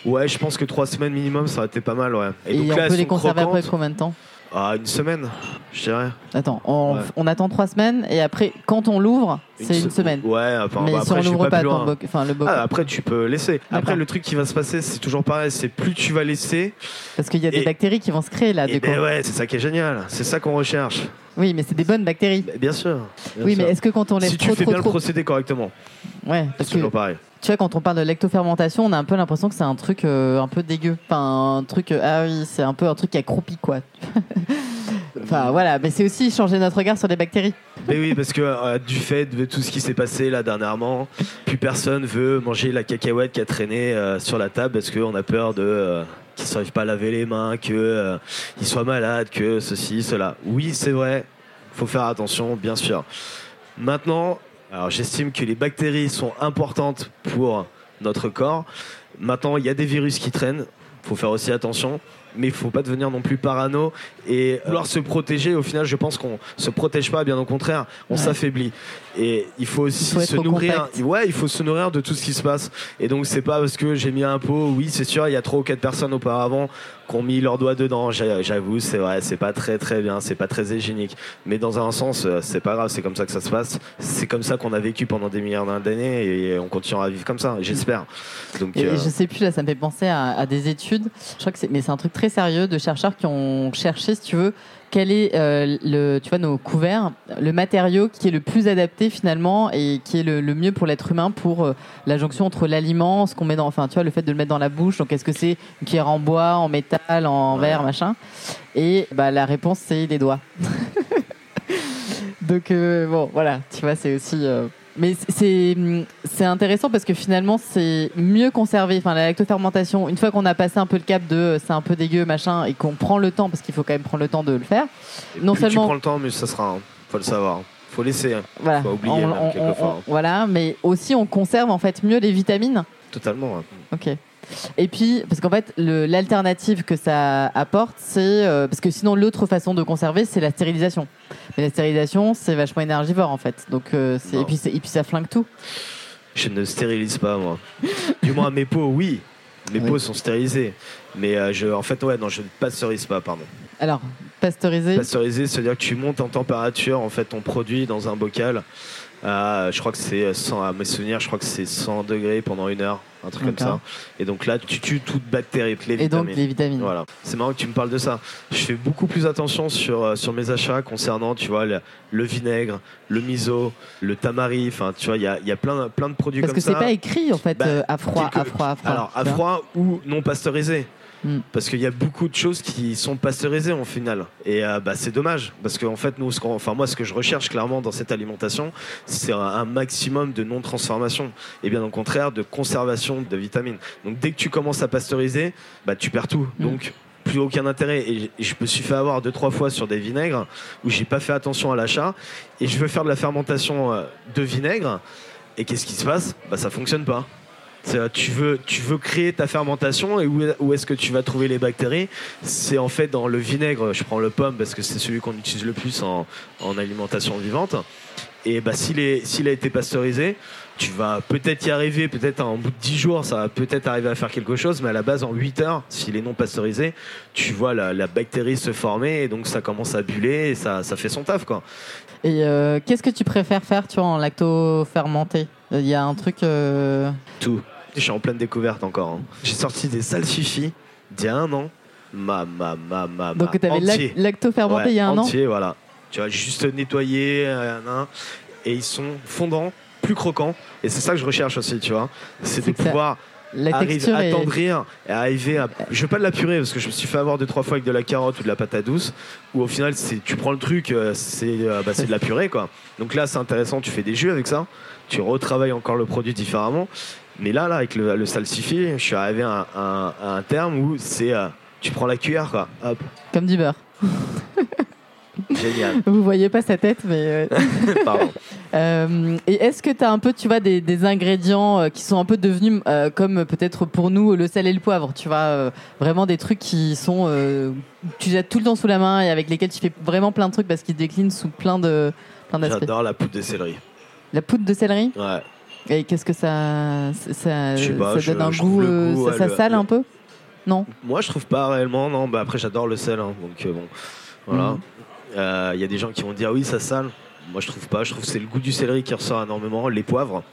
Ouais, je pense que trois semaines minimum, ça aurait été pas mal, ouais. Et, donc on là, peut les conserver après combien de temps? Ah, une semaine, je dirais. Attends, on, Ouais. on attend trois semaines et après, quand on l'ouvre, c'est une se- semaine. Ouais, enfin, Mais bah, si après, on je suis l'ouvre pas pas, ton enfin le boc, Ah, après, tu peux laisser. Après, le truc qui va se passer, c'est toujours pareil. C'est plus tu vas laisser. parce qu'il y a des bactéries qui vont se créer là. Et du coup. ben ouais, c'est ça qui est génial. C'est ça qu'on recherche. Oui, mais c'est des bonnes bactéries. Bien sûr. bien oui, sûr. mais est-ce que quand on laisse si tu trop, fais trop, bien le procédé correctement, ouais, c'est parce que toujours pareil. Tu vois, quand on parle de lactofermentation, on a un peu l'impression que c'est un truc euh, un peu dégueu. Enfin, un truc, euh, ah oui, c'est un peu un truc qui a croupi quoi. (laughs) enfin voilà, mais c'est aussi changer notre regard sur les bactéries. Mais oui, parce que euh, du fait de tout ce qui s'est passé là dernièrement, plus personne veut manger la cacahuète qui a traîné sur la table parce qu'on a peur de qu'ils ne savent pas laver les mains, qu'ils soient malades, que ceci, cela. Oui, c'est vrai, faut faire attention, bien sûr. Maintenant, alors j'estime que les bactéries sont importantes pour notre corps. Maintenant, il y a des virus qui traînent, faut faire aussi attention. Mais il faut pas devenir non plus parano et vouloir se protéger. Au final, je pense qu'on se protège pas, bien au contraire, on Ouais. s'affaiblit. Et il faut aussi Il faut être se nourrir. Ouais, il faut se nourrir de tout ce qui se passe. Et donc, c'est pas parce que j'ai mis un pot. Oui, c'est sûr, il y a trois ou quatre personnes auparavant qui ont mis leurs doigts dedans. J'a- J'avoue, c'est vrai, c'est pas très très bien, c'est pas très hygiénique. Mais dans un sens, euh, c'est pas grave, c'est comme ça que ça se passe. C'est comme ça qu'on a vécu pendant des milliards d'années et on continuera à vivre comme ça, j'espère. Donc, Et euh, je sais plus là, ça me fait penser à, à des études. Je crois que c'est, mais c'est un truc très sérieux de chercheurs qui ont cherché, si tu veux, quel est euh, le, tu vois, nos couverts, le matériau qui est le plus adapté finalement et qui est le, le mieux pour l'être humain pour euh, la jonction entre l'aliment, ce qu'on met dans, enfin, tu vois, le fait de le mettre dans la bouche. Donc, est-ce que c'est une cuillère en bois, en métal, en Ouais. verre, machin? Et bah, la réponse, c'est les doigts. (laughs) Donc, euh, bon, voilà, tu vois, c'est aussi. Mais c'est intéressant parce que finalement c'est mieux conservé. Enfin la lactofermentation, une fois qu'on a passé un peu le cap de euh, c'est un peu dégueu machin et qu'on prend le temps parce qu'il faut quand même prendre le temps de le faire. non plus seulement- tu prends le temps, mieux ça sera. hein. Faut le savoir. Faut laisser. hein. Voilà. Faut oublier, même, quelquefois. voilà, mais aussi on conserve en fait mieux les vitamines. Totalement. Ok. Et puis, parce qu'en fait, l'alternative que ça apporte, c'est. euh, parce que sinon, l'autre façon de conserver, c'est la stérilisation. Mais la stérilisation, c'est vachement énergivore, en fait. Donc, euh, et, puis, c'est- et puis, ça flingue tout. Je ne stérilise pas, moi. Du moins, mes pots, oui. Mes Oui. pots sont stérilisés. Mais euh, je, en fait, ouais, non, je ne pasteurise pas, pardon. Alors, pasteuriser. Pasteuriser, c'est-à-dire que tu montes en température, en fait, ton produit dans un bocal. À, je crois que c'est 100, à mes souvenirs, je crois que c'est 100 degrés pendant une heure, un truc comme ça. Et donc là, tu tues toute bactérie, les et donc, les vitamines. Voilà. C'est marrant que tu me parles de ça. Je fais beaucoup plus attention sur, euh, sur mes achats concernant, tu vois, le, le vinaigre, le miso, le tamari. Enfin, tu vois, il y a, y a plein, plein de produits Parce comme que ça. c'est pas écrit, en fait, Bah, euh, à froid, à froid, à froid. Alors, à froid ou non pasteurisé. Hmm. Parce qu'il y a beaucoup de choses qui sont pasteurisées en final. Et euh, bah, c'est dommage. Parce qu'en fait, nous, ce enfin, moi, ce que je recherche clairement dans cette alimentation, c'est un, un maximum de non-transformation. Et bien au contraire, de conservation de vitamines. Donc dès que tu commences à pasteuriser, bah, tu perds tout. Hmm. Donc plus aucun intérêt. Et je me suis fait avoir deux, trois fois sur des vinaigres où j'ai pas fait attention à l'achat. Et je veux faire de la fermentation euh, de vinaigre. Et qu'est-ce qui se passe? Bah, Ça fonctionne pas. Euh, Tu veux, tu veux créer ta fermentation et où, est- où est-ce que tu vas trouver les bactéries? C'est en fait dans le vinaigre, je prends le pomme parce que c'est celui qu'on utilise le plus en, en alimentation vivante. Et bah, s'il est- s'il a été pasteurisé, tu vas peut-être y arriver, peut-être en bout de 10 jours, ça va peut-être arriver à faire quelque chose, mais à la base, en 8 heures, s'il est non pasteurisé, tu vois la, la bactérie se former, et donc ça commence à buller, et ça, ça fait son taf, quoi. Et euh, qu'est-ce que tu préfères faire, tu vois, en lacto-fermenté? Il y a un truc. euh, Tout. Je suis en pleine découverte encore. hein. J'ai sorti des salsifis d'il y a un an. Ma, ma, ma, ma, Donc, ma, tu avais entier. lacto-fermenté Ouais, il y a un an entier, voilà. Tu vois, juste nettoyer, euh, nan, et ils sont fondants, plus croquants. Et c'est ça que je recherche aussi, tu vois. C'est de C'est que ça- pouvoir La arriver texture est. attendrir et arriver à. Je veux pas de la purée parce que je me suis fait avoir deux trois fois avec de la carotte ou de la patate douce où au final c'est tu prends le truc euh, c'est euh, bah, c'est de la purée quoi. Donc là c'est intéressant, tu fais des jus avec ça, tu retravailles encore le produit différemment. Mais là là avec le, le salsifis, je suis arrivé à, un- à un- à un terme où c'est euh, tu prends la cuillère quoi. Hop, Comme du beurre. (laughs) génial. Vous voyez pas sa tête, mais. euh, (laughs) Pardon. Euh, et est-ce que tu as un peu, tu vois, des, des ingrédients euh, qui sont un peu devenus euh, comme peut-être pour nous le sel et le poivre, tu vois, vraiment des trucs qui sont, tu jettes tout le temps sous la main et avec lesquels tu fais vraiment plein de trucs parce qu'ils déclinent sous plein de plein d'aspects. J'adore la poudre de céleri. La poudre de céleri? Ouais. Et qu'est-ce que ça, ça, Je sais pas, ça je- donne un goût, euh, goût, ça, sale le- un peu? Non? Moi, je trouve pas réellement, non. Bah, après, j'adore le sel, hein, donc euh, bon, voilà. Il y a des gens qui vont dire oui, ça sale. Moi, je trouve pas. Je trouve que c'est le goût du céleri qui ressort énormément. Les poivres,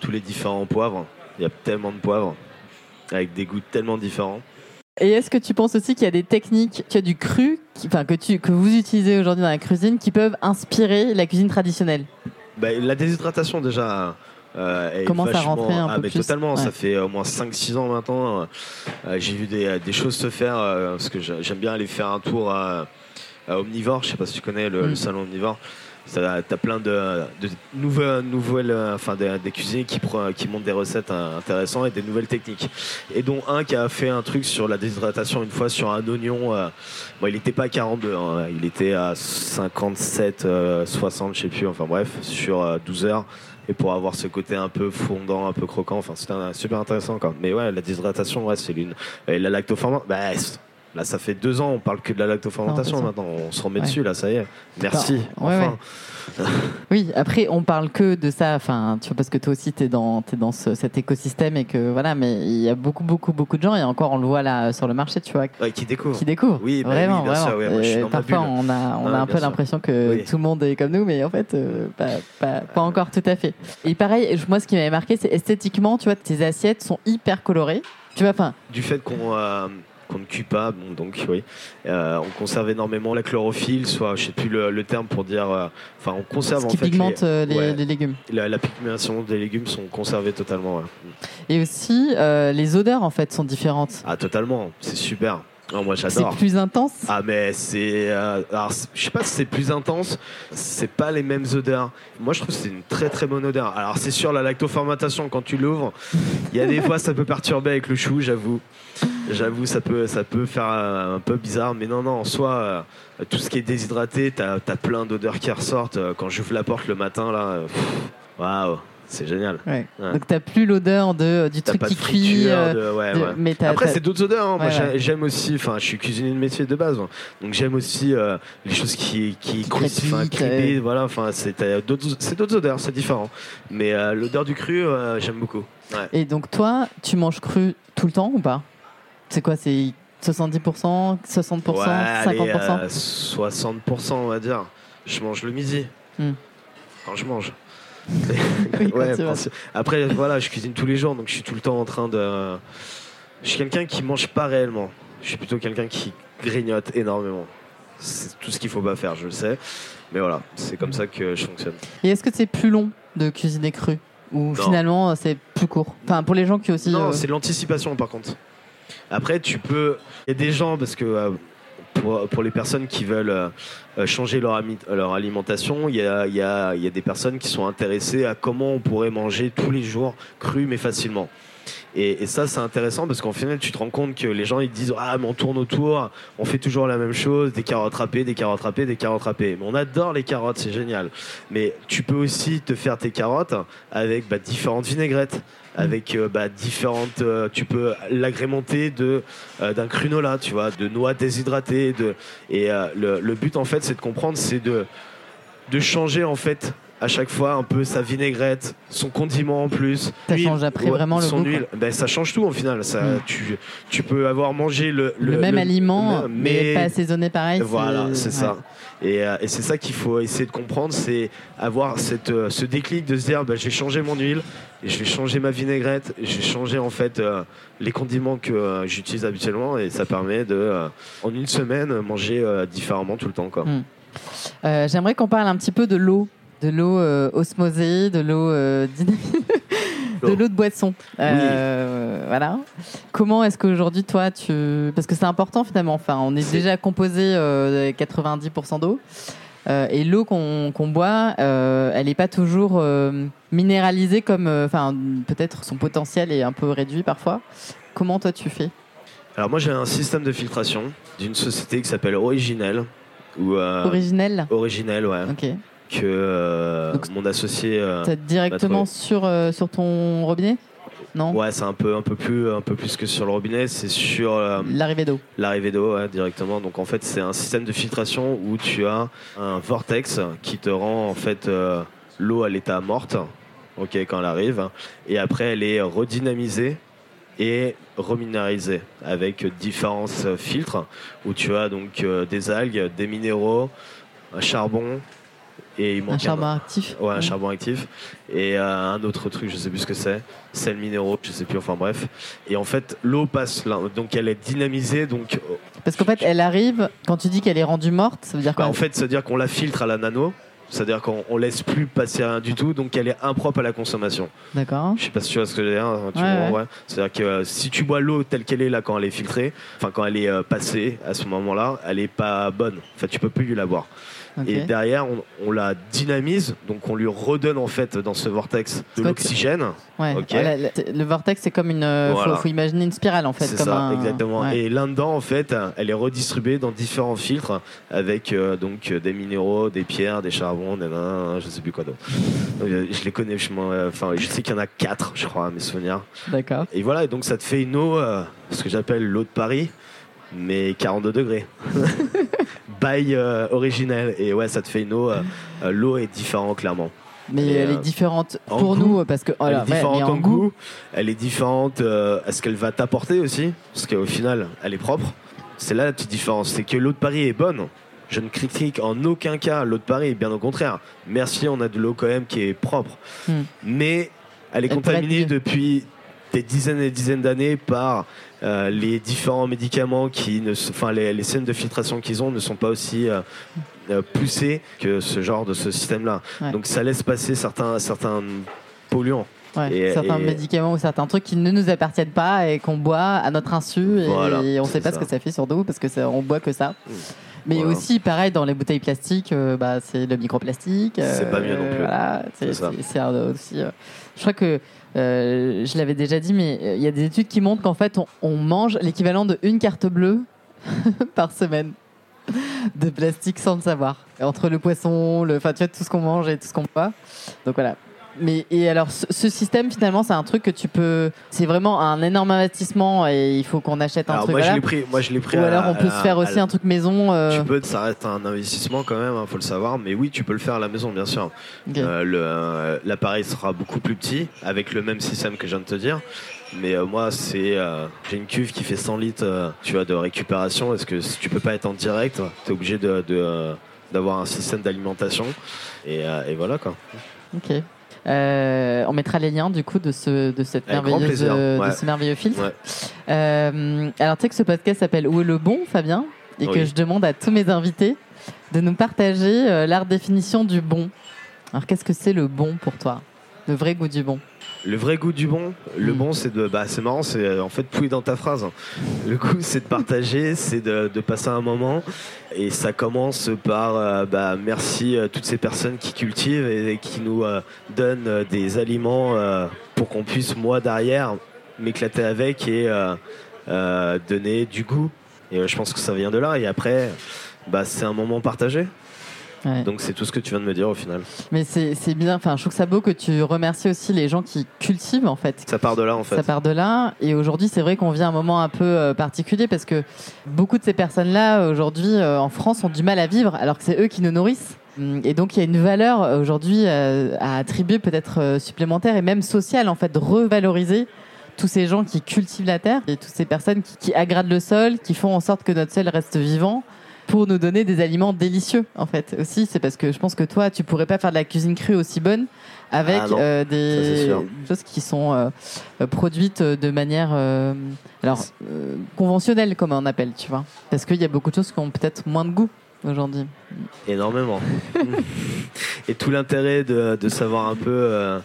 tous les différents poivres. Il y a tellement de poivres avec des goûts tellement différents. Et est-ce que tu penses aussi qu'il y a des techniques, qu'il y a du cru, qui- enfin que tu que vous utilisez aujourd'hui dans la cuisine, qui peuvent inspirer la cuisine traditionnelle? Bah, la déshydratation déjà. Euh, Commence à rentrer un ah, peu mais plus, totalement, ouais. ça fait au moins 5-6 ans maintenant. euh, j'ai vu des, des choses se faire euh, parce que j'a- j'aime bien aller faire un tour à, à Omnivore. Je sais pas si tu connais le, Mm. le salon Omnivore. Ça- T'as plein de, de nouvelles, nouvelles, euh, enfin des, des cuisiniers qui, qui montent des recettes euh, intéressantes et des nouvelles techniques. Et dont un qui a fait un truc sur la déshydratation une fois sur un oignon. euh, bon, il n'était pas à 42, hein, il était à 57, euh, 60, je sais plus. Enfin bref, sur euh, 12 heures. Et pour avoir ce côté un peu fondant, un peu croquant, enfin c'était super intéressant quoi. Mais ouais, la déshydratation, ouais, c'est l'une. Et la lactofermentation, bah, là ça fait deux ans, on parle que de la lactofermentation Fermentation. maintenant. On se remet Ouais. dessus là, ça y est. Merci. Bah, ouais, enfin. Oui, après, on parle que de ça, enfin, tu vois, parce que toi aussi, tu es dans, t'es dans ce- cet écosystème et que voilà, mais il y a beaucoup, beaucoup, beaucoup de gens, et encore, on le voit là sur le marché, tu vois, qui découvre. qui découvrent. Oui, bah vraiment, oui, bien vraiment. sûr, ouais, moi, je suis Et dans ma parfois, on a, on a un bien peu l'impression que Oui. tout le monde est comme nous, mais en fait, euh, pas, pas, pas encore tout à fait. Et pareil, moi, ce qui m'avait marqué, c'est esthétiquement, tu vois, tes assiettes sont hyper colorées. Tu vois, enfin, Du fait qu'on euh, qu'on ne cuit pas, bon, donc oui, euh, on conserve énormément la chlorophylle, soit je sais plus le, le terme pour dire, euh, enfin on conserve ce en qui fait pigmente les- euh, les, ouais, les légumes. la, la pigmentation des légumes sont conservées totalement. ouais. Et aussi, euh, les odeurs, en fait, sont différentes. Ah totalement, c'est super. Moi C'est j'adore. plus intense. Ah mais c'est, euh, alors c'est- je sais pas si c'est plus intense, c'est pas les mêmes odeurs. Moi je trouve que c'est une très très bonne odeur. Alors c'est sûr la lactofermentation quand tu l'ouvres, il y a des (laughs) fois ça peut perturber avec le chou, j'avoue. J'avoue ça peut ça peut faire un peu bizarre, mais non non en soi euh, tout ce qui est déshydraté, t'as as plein d'odeurs qui ressortent. Euh, Quand j'ouvre la porte le matin là, euh, waouh, c'est génial. Ouais. Ouais. Donc, t'as plus l'odeur de, du truc qui cuit. euh, ouais, mais Après, c'est d'autres odeurs. hein. J'aime aussi. Enfin, je suis cuisinier de métier de base, hein. donc j'aime aussi euh, les choses qui qui, Qui ouais. Voilà. Enfin, c'est d'autres, c'est d'autres odeurs, c'est différent. Mais euh, l'odeur du cru, j'aime beaucoup. Et donc, toi, tu manges cru tout le temps ou pas? C'est quoi C'est 70%, 60%, Ouais, allez, 50% euh, 60%, on va dire. Je mange le midi. Hmm. Quand je mange. (laughs) Oui, Ouais, Après, voilà, je cuisine tous les jours, donc je suis tout le temps en train de. Je suis quelqu'un qui mange pas réellement. Je suis plutôt quelqu'un qui grignote énormément. C'est tout ce qu'il faut pas faire, je le sais. Mais voilà, c'est comme ça que je fonctionne. Et est-ce que c'est plus long de cuisiner cru? Ou Non. finalement, c'est plus court? Enfin, pour les gens qui aussi. Non, euh, c'est l'anticipation par contre. Après, tu peux. Il y a des gens, parce que euh, pour, les personnes qui veulent euh, euh, changer leur, alimentation, il y a, il y, a, il y a des personnes qui sont intéressées à comment on pourrait manger tous les jours cru mais facilement. Et, ça, c'est intéressant parce qu'en final, tu te rends compte que les gens ils te disent Ah, mais on tourne autour, on fait toujours la même chose, des carottes râpées, des carottes râpées, des carottes râpées. Mais on adore les carottes, c'est génial. Mais tu peux aussi te faire tes carottes avec bah, différentes vinaigrettes avec euh, bah, différentes. euh, tu peux l'agrémenter de euh, d'un crunola, tu vois, de noix déshydratées. Et le, le but en fait, c'est de comprendre, c'est de de changer en fait à chaque fois un peu sa vinaigrette, son condiment en plus. Ça Huile, change après vraiment le son goût, huile. Ben, ça change tout au final. Ça, Mm. tu, tu peux avoir mangé le, Le, même aliment, mais, pas assaisonné pareil. voilà, c'est ouais. ça. Et, euh, et c'est ça qu'il faut essayer de comprendre, c'est avoir cette, euh, ce déclic de se dire, je vais changer mon huile, et je vais changer ma vinaigrette, et je vais changer en fait euh, les condiments que euh, j'utilise habituellement, et ça permet de, euh, en une semaine, manger différemment tout le temps. Quoi. Mm. Euh, J'aimerais qu'on parle un petit peu de l'eau, de l'eau euh, osmosée, de l'eau euh, dynamique, (laughs) de L'eau. de boisson. Euh, Voilà. Comment est-ce qu'aujourd'hui, toi, tu. Parce que c'est important finalement. Enfin, on est, déjà composé euh, de 90% d'eau. Euh, et l'eau qu'on boit, elle n'est pas toujours minéralisée comme. Enfin, peut-être son potentiel est un peu réduit parfois. Comment toi tu fais? Alors moi j'ai un système de filtration d'une société qui s'appelle Originel, ou Originel? Originel, ouais, Ok. Que euh, Donc, mon associé... euh, T'as directement sur, euh, sur ton robinet? Non? Ouais, c'est un peu, un, peu plus, un peu plus que sur le robinet, c'est sur euh, L'arrivée d'eau. l'arrivée d'eau ouais, directement. Donc en fait, c'est un système de filtration où tu as un vortex qui te rend en fait euh, l'eau à l'état morte, ok, quand elle arrive, et après elle est redynamisée et reminéralisée avec différents filtres où tu as donc euh, des algues, des minéraux, un charbon et il manque Un charbon actif. Ouais, un Ouais. charbon actif. Et euh, un autre truc, je sais plus ce que c'est. Sel minéraux, je sais plus, enfin bref. Et en fait, l'eau passe là. Donc elle est dynamisée. Donc euh, Parce qu'en fait, elle arrive, quand tu dis qu'elle est rendue morte, ça veut dire bah, quoi en fait, c'est-à-dire qu'on la filtre à la nano. C'est-à-dire qu'on on laisse plus passer rien du tout, donc elle est impropre à la consommation. D'accord. Je sais pas si tu vois ce que je veux dire. hein, tu Ouais, vois, ouais. ouais. C'est-à-dire que euh, si tu bois l'eau telle qu'elle est là quand elle est filtrée, enfin quand elle est euh, passée à ce moment-là, elle est pas bonne. Enfin, tu peux plus la boire. Et derrière, on, on la dynamise, donc on lui redonne en fait dans ce vortex de l'oxygène. Ouais. ok. Voilà, le, vortex, c'est comme une. euh, Voilà. Faut, faut imaginer une spirale en fait. C'est ça, un- exactement. ouais. Et là-dedans, en fait, elle est redistribuée dans différents filtres avec euh, donc des minéraux, des pierres, des charbons, des nains, je sais plus quoi d'autre. Euh, Je les connais, je, m'en- enfin, je sais qu'il y en a quatre, je crois, à mes souvenirs. D'accord. Et voilà, et donc ça te fait une eau, euh, ce que j'appelle l'eau de Paris, mais 42 degrés. (laughs) Bail euh, originel. Et ouais, ça te fait une eau. euh, euh, L'eau est différente, clairement. Mais elle est différente en pour goût, nous parce que. oh elle est différente en goût, elle est différente euh, à ce qu'elle va t'apporter aussi, parce qu'au final, elle est propre. C'est là la petite différence, c'est que l'eau de Paris est bonne. Je ne critique en aucun cas l'eau de Paris, bien au contraire. Merci, on a de l'eau quand même qui est propre. Hmm. Mais elle est Elle contaminée depuis des dizaines et des dizaines d'années par euh, les différents médicaments qui ne enfin les, les scènes de filtration qu'ils ont ne sont pas aussi euh, euh, poussées que ce genre de ce système là Ouais. donc ça laisse passer certains certains polluants Ouais, Et- certains et- médicaments ou certains trucs qui ne nous appartiennent pas et qu'on boit à notre insu et Voilà, on ne sait pas ça. ce que ça fait sur nous parce que ça, on boit que ça. Mm. Mais Voilà. aussi, pareil, dans les bouteilles plastiques, euh, bah, c'est le microplastique. C'est pas mieux non plus. Voilà, c'est aussi. euh, je crois que euh, je l'avais déjà dit, mais euh, il y a des études qui montrent qu'en fait, on, on mange l'équivalent de une carte bleue (laughs) par semaine de plastique sans le savoir. Entre le poisson, le, enfin, tu vois, tout ce qu'on mange et tout ce qu'on boit. Donc voilà. Mais et alors, ce, ce système finalement, c'est un truc que tu peux. C'est vraiment un énorme investissement et il faut qu'on achète un alors truc. moi je voilà. l'ai pris moi je l'ai pris Ou à- alors on peut à- se faire à- aussi un truc maison. euh, tu peux ça reste un investissement quand même il faut le savoir mais oui tu peux le faire à la maison bien sûr. Euh, euh, l'appareil sera beaucoup plus petit avec le même système que je viens de te dire mais euh, moi c'est euh, j'ai une cuve qui fait 100 litres euh, tu vois de récupération est-ce que si tu peux pas être en direct tu es obligé de, d'avoir un système d'alimentation et, et voilà quoi Ok. Euh, on mettra les liens du coup de ce de cette Avec merveilleuse euh, de ce merveilleux filtre. Ouais. Euh, alors tu sais que ce podcast s'appelle Où est le bon, Fabien, et que je demande à tous mes invités de nous partager euh, leur définition du bon. Alors qu'est-ce que c'est le bon pour toi, le vrai goût du bon? Le vrai goût du bon, le Mm. bon c'est de, bah c'est marrant, c'est euh, en fait pouiller dans ta phrase. Le goût c'est de partager, (laughs) c'est de, de passer un moment, et ça commence par euh, bah merci à toutes ces personnes qui cultivent et, qui nous euh, donnent des aliments euh, pour qu'on puisse moi derrière m'éclater avec et euh, euh, donner du goût. Et je pense que ça vient de là. Et après, bah c'est un moment partagé. Ouais. Donc c'est tout ce que tu viens de me dire au final. Mais c'est bien, enfin je trouve ça beau que tu remercies aussi les gens qui cultivent en fait. Ça part de là en fait. Ça part de là. Et aujourd'hui, c'est vrai qu'on vit un moment un peu euh, particulier parce que beaucoup de ces personnes-là, aujourd'hui, euh, en France, ont du mal à vivre alors que c'est eux qui nous nourrissent. Hum, Et donc il y a une valeur euh, aujourd'hui à attribuer peut-être supplémentaire et même sociale en fait de revaloriser tous ces gens qui cultivent la terre et toutes ces personnes qui, qui aggradent le sol, qui font en sorte que notre sol reste vivant pour nous donner des aliments délicieux en fait aussi. C'est parce que je pense que toi tu pourrais pas faire de la cuisine crue aussi bonne avec Ah euh, des choses qui sont euh, euh, produites de manière euh, alors euh, conventionnelle comme on appelle tu vois. Parce qu'il y a beaucoup de choses qui ont peut-être moins de goût aujourd'hui. Énormément. (laughs) Et tout l'intérêt de, de savoir un peu,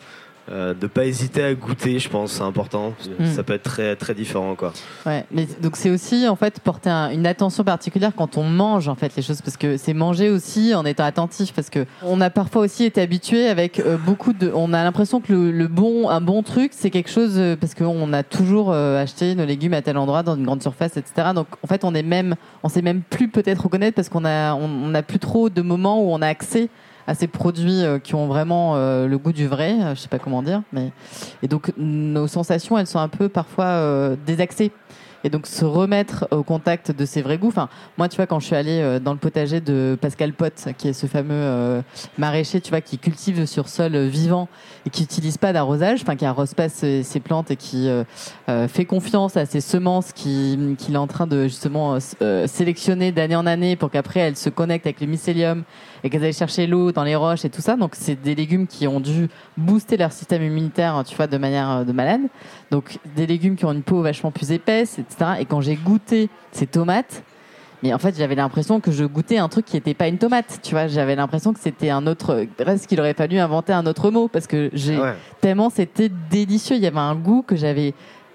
euh, de pas hésiter à goûter, je pense, c'est important. Mm. Ça peut être très, très différent, quoi. Ouais, mais donc c'est aussi en fait porter un- une attention particulière quand on mange en fait les choses parce que c'est manger aussi en étant attentif parce que on a parfois aussi été habitué avec euh, beaucoup de on a l'impression que le, le bon un bon truc c'est quelque chose euh, parce qu'on a toujours euh, acheté nos légumes à tel endroit dans une grande surface etc donc en fait on est même on sait même plus peut-être reconnaître parce qu'on a on, on a plus trop de moments où on a accès à ces produits euh, qui ont vraiment euh, le goût du vrai, euh, je sais pas comment dire, mais et donc nos sensations, elles sont un peu parfois désaxées. Et donc se remettre au contact de ces vrais goûts. Enfin, moi, tu vois, quand je suis allée euh, dans le potager de Pascal Pot, qui est ce fameux euh, maraîcher, tu vois, qui cultive sur sol euh, vivant et qui n'utilise pas d'arrosage, enfin, qui arrose pas ses, ses plantes et qui euh, fait confiance à ses semences qui- qu'il est en train de justement sélectionner d'année en année pour qu'après elles se connectent avec le mycélium et qu'elles aillent chercher l'eau dans les roches et tout ça. Donc, c'est des légumes qui ont dû booster leur système immunitaire, tu vois, de manière de malade. Donc des légumes qui ont une peau vachement plus épaisse, etc. Et quand j'ai goûté ces tomates, mais en fait j'avais l'impression que je goûtais un truc qui n'était pas une tomate, tu vois. J'avais l'impression que c'était un autre, presque qu'il aurait fallu inventer un autre mot parce que j'ai Ouais. tellement c'était délicieux. Il y avait un goût que j'avais,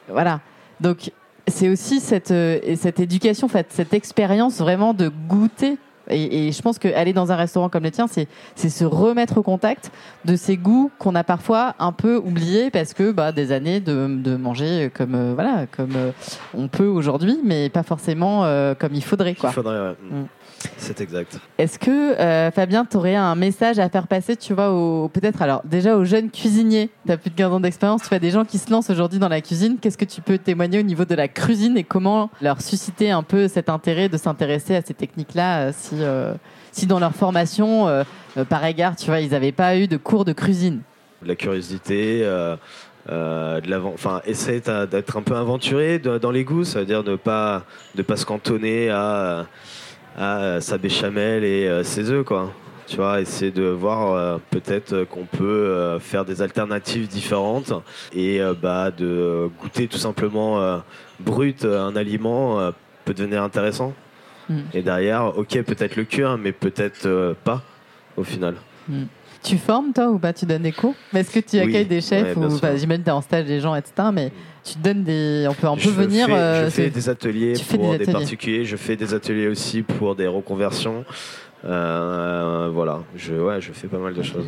voilà. Donc c'est aussi cette euh, et cette éducation, cette expérience vraiment de goûter. Et, et je pense qu'aller dans un restaurant comme le tien, c'est se remettre au contact de ces goûts qu'on a parfois un peu oubliés parce que bah, des années de, de manger comme euh, voilà comme euh, on peut aujourd'hui, mais pas forcément euh, comme il faudrait quoi. Il faudrait, ouais. Mm. C'est exact. Est-ce que euh, Fabien, tu aurais un message à faire passer, tu vois, au- peut-être alors déjà aux jeunes cuisiniers. Tu as plus de 15 ans d'expérience, tu vois des gens qui se lancent aujourd'hui dans la cuisine. Qu'est-ce que tu peux témoigner au niveau de la cuisine et comment leur susciter un peu cet intérêt de s'intéresser à ces techniques-là euh, si, euh, si dans leur formation, par égard, tu vois, ils n'avaient pas eu de cours de cuisine? De la curiosité, euh, de l'avant, enfin, d'être un peu aventuré dans les goûts, ça veut dire ne pas, ne pas se cantonner à, à sa béchamel et euh, ses œufs, quoi. Tu vois, essayer de voir euh, peut-être euh, qu'on peut euh, faire des alternatives différentes et euh, bah, de goûter tout simplement euh, brut euh, un aliment euh, peut devenir intéressant. Mm. Et derrière, ok, peut-être le cuire, mais peut-être euh, pas au final. Tu formes, toi, ou pas? Tu donnes des cours? Mais Est-ce que tu Oui, accueilles des chefs ouais, ou J'imagine que tu es en stage des gens, etc. Mais tu donnes des. On peut, je venir. Fais, euh, je fais des ateliers tu pour des particuliers. Je fais des ateliers aussi pour des reconversions. Euh, voilà, je, ouais, je fais pas mal de choses.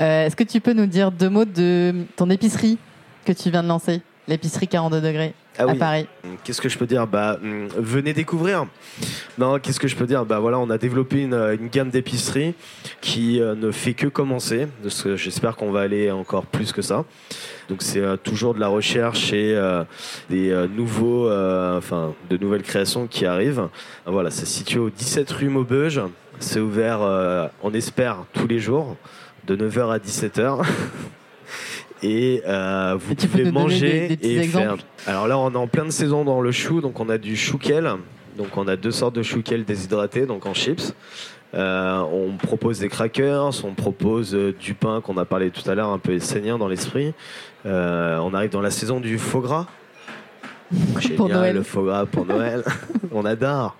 Euh, Est-ce que tu peux nous dire deux mots de ton épicerie que tu viens de lancer? L'épicerie 42 degrés Ah à oui. Paris. Qu'est-ce que je peux dire? Bah, hum, venez découvrir. Non, qu'est-ce que je peux dire? Bah voilà, on a développé une, une gamme d'épicerie qui euh, ne fait que commencer. J'espère qu'on va aller encore plus que ça. Donc c'est euh, toujours de la recherche et euh, des euh, nouveaux, euh, enfin de nouvelles créations qui arrivent. Voilà, c'est situé au 17 rue Maubeuge. C'est ouvert, euh, on espère, tous les jours, de 9h à 17h. (laughs) Et euh, vous tu pouvez manger des- des petits et exemples? Faire. Alors là, on est en pleine saison dans le chou, donc on a du chouquel. Donc on a deux sortes de chouquel déshydratés, donc en chips. Euh, on propose des crackers, on propose euh, du pain qu'on a parlé tout à l'heure, un peu saignant dans l'esprit. Euh, on arrive dans la saison du faux gras. Génial, Noël. Le faux gras pour Noël. (laughs) on adore.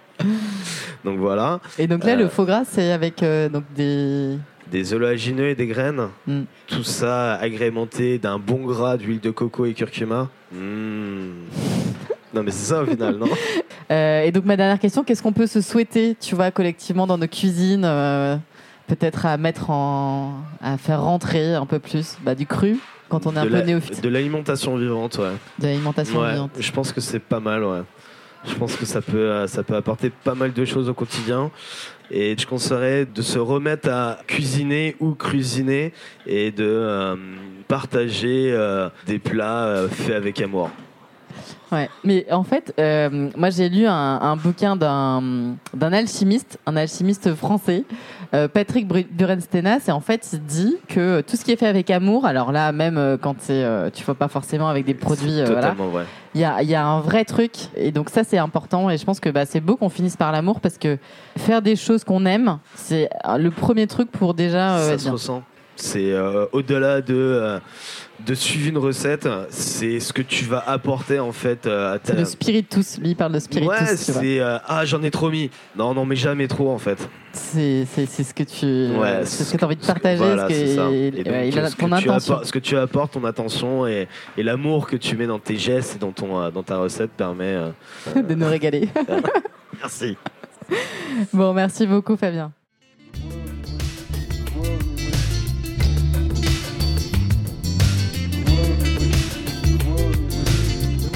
Donc voilà, Et donc là, le faux gras, c'est avec donc des. Des oléagineux et des graines. Mm. Tout ça agrémenté d'un bon gras d'huile de coco et curcuma. Mm. Non mais c'est ça au final, non (laughs) Euh, et donc ma dernière question, qu'est-ce qu'on peut se souhaiter, tu vois, collectivement dans nos cuisines, euh, peut-être à mettre en, à faire rentrer un peu plus bah, du cru quand on est un peu néophyte De l'alimentation vivante, ouais. de l'alimentation Ouais, vivante. je pense que c'est pas mal, ouais. Je pense que ça peut, euh, ça peut apporter pas mal de choses au quotidien. Et je conseillerais de se remettre à cuisiner ou cuisiner et de euh, partager euh, des plats faits avec amour. Ouais. Mais en fait, euh, moi j'ai lu un, un bouquin d'un alchimiste, un alchimiste français, Euh, Patrick Burenstenas, et en fait, il dit que tout ce qui est fait avec amour, alors là, même euh, quand c'est, euh, tu vois pas forcément avec des produits, euh, voilà, il y a, y a un vrai truc. Et donc ça, c'est important. Et je pense que bah, c'est beau qu'on finisse par l'amour parce que faire des choses qu'on aime, c'est le premier truc pour déjà ça se ressent. C'est au-delà de, de suivre une recette, c'est ce que tu vas apporter en fait euh, à ta. C'est le spiritus. Lui, il parle de spiritus. Ouais, c'est euh, ah j'en ai trop mis. Non, non, mais jamais trop en fait. C'est ce que tu Ouais, c'est ce que tu as envie de partager. voilà, ce que- c'est ça. et- Et donc, ouais, il a ce, ton que tu ce que tu apportes, ton attention et, et l'amour que tu mets dans tes gestes et dans, ton, euh, dans ta recette permet. euh, (laughs) de nous régaler. (laughs) Merci. bon, merci beaucoup, Fabien.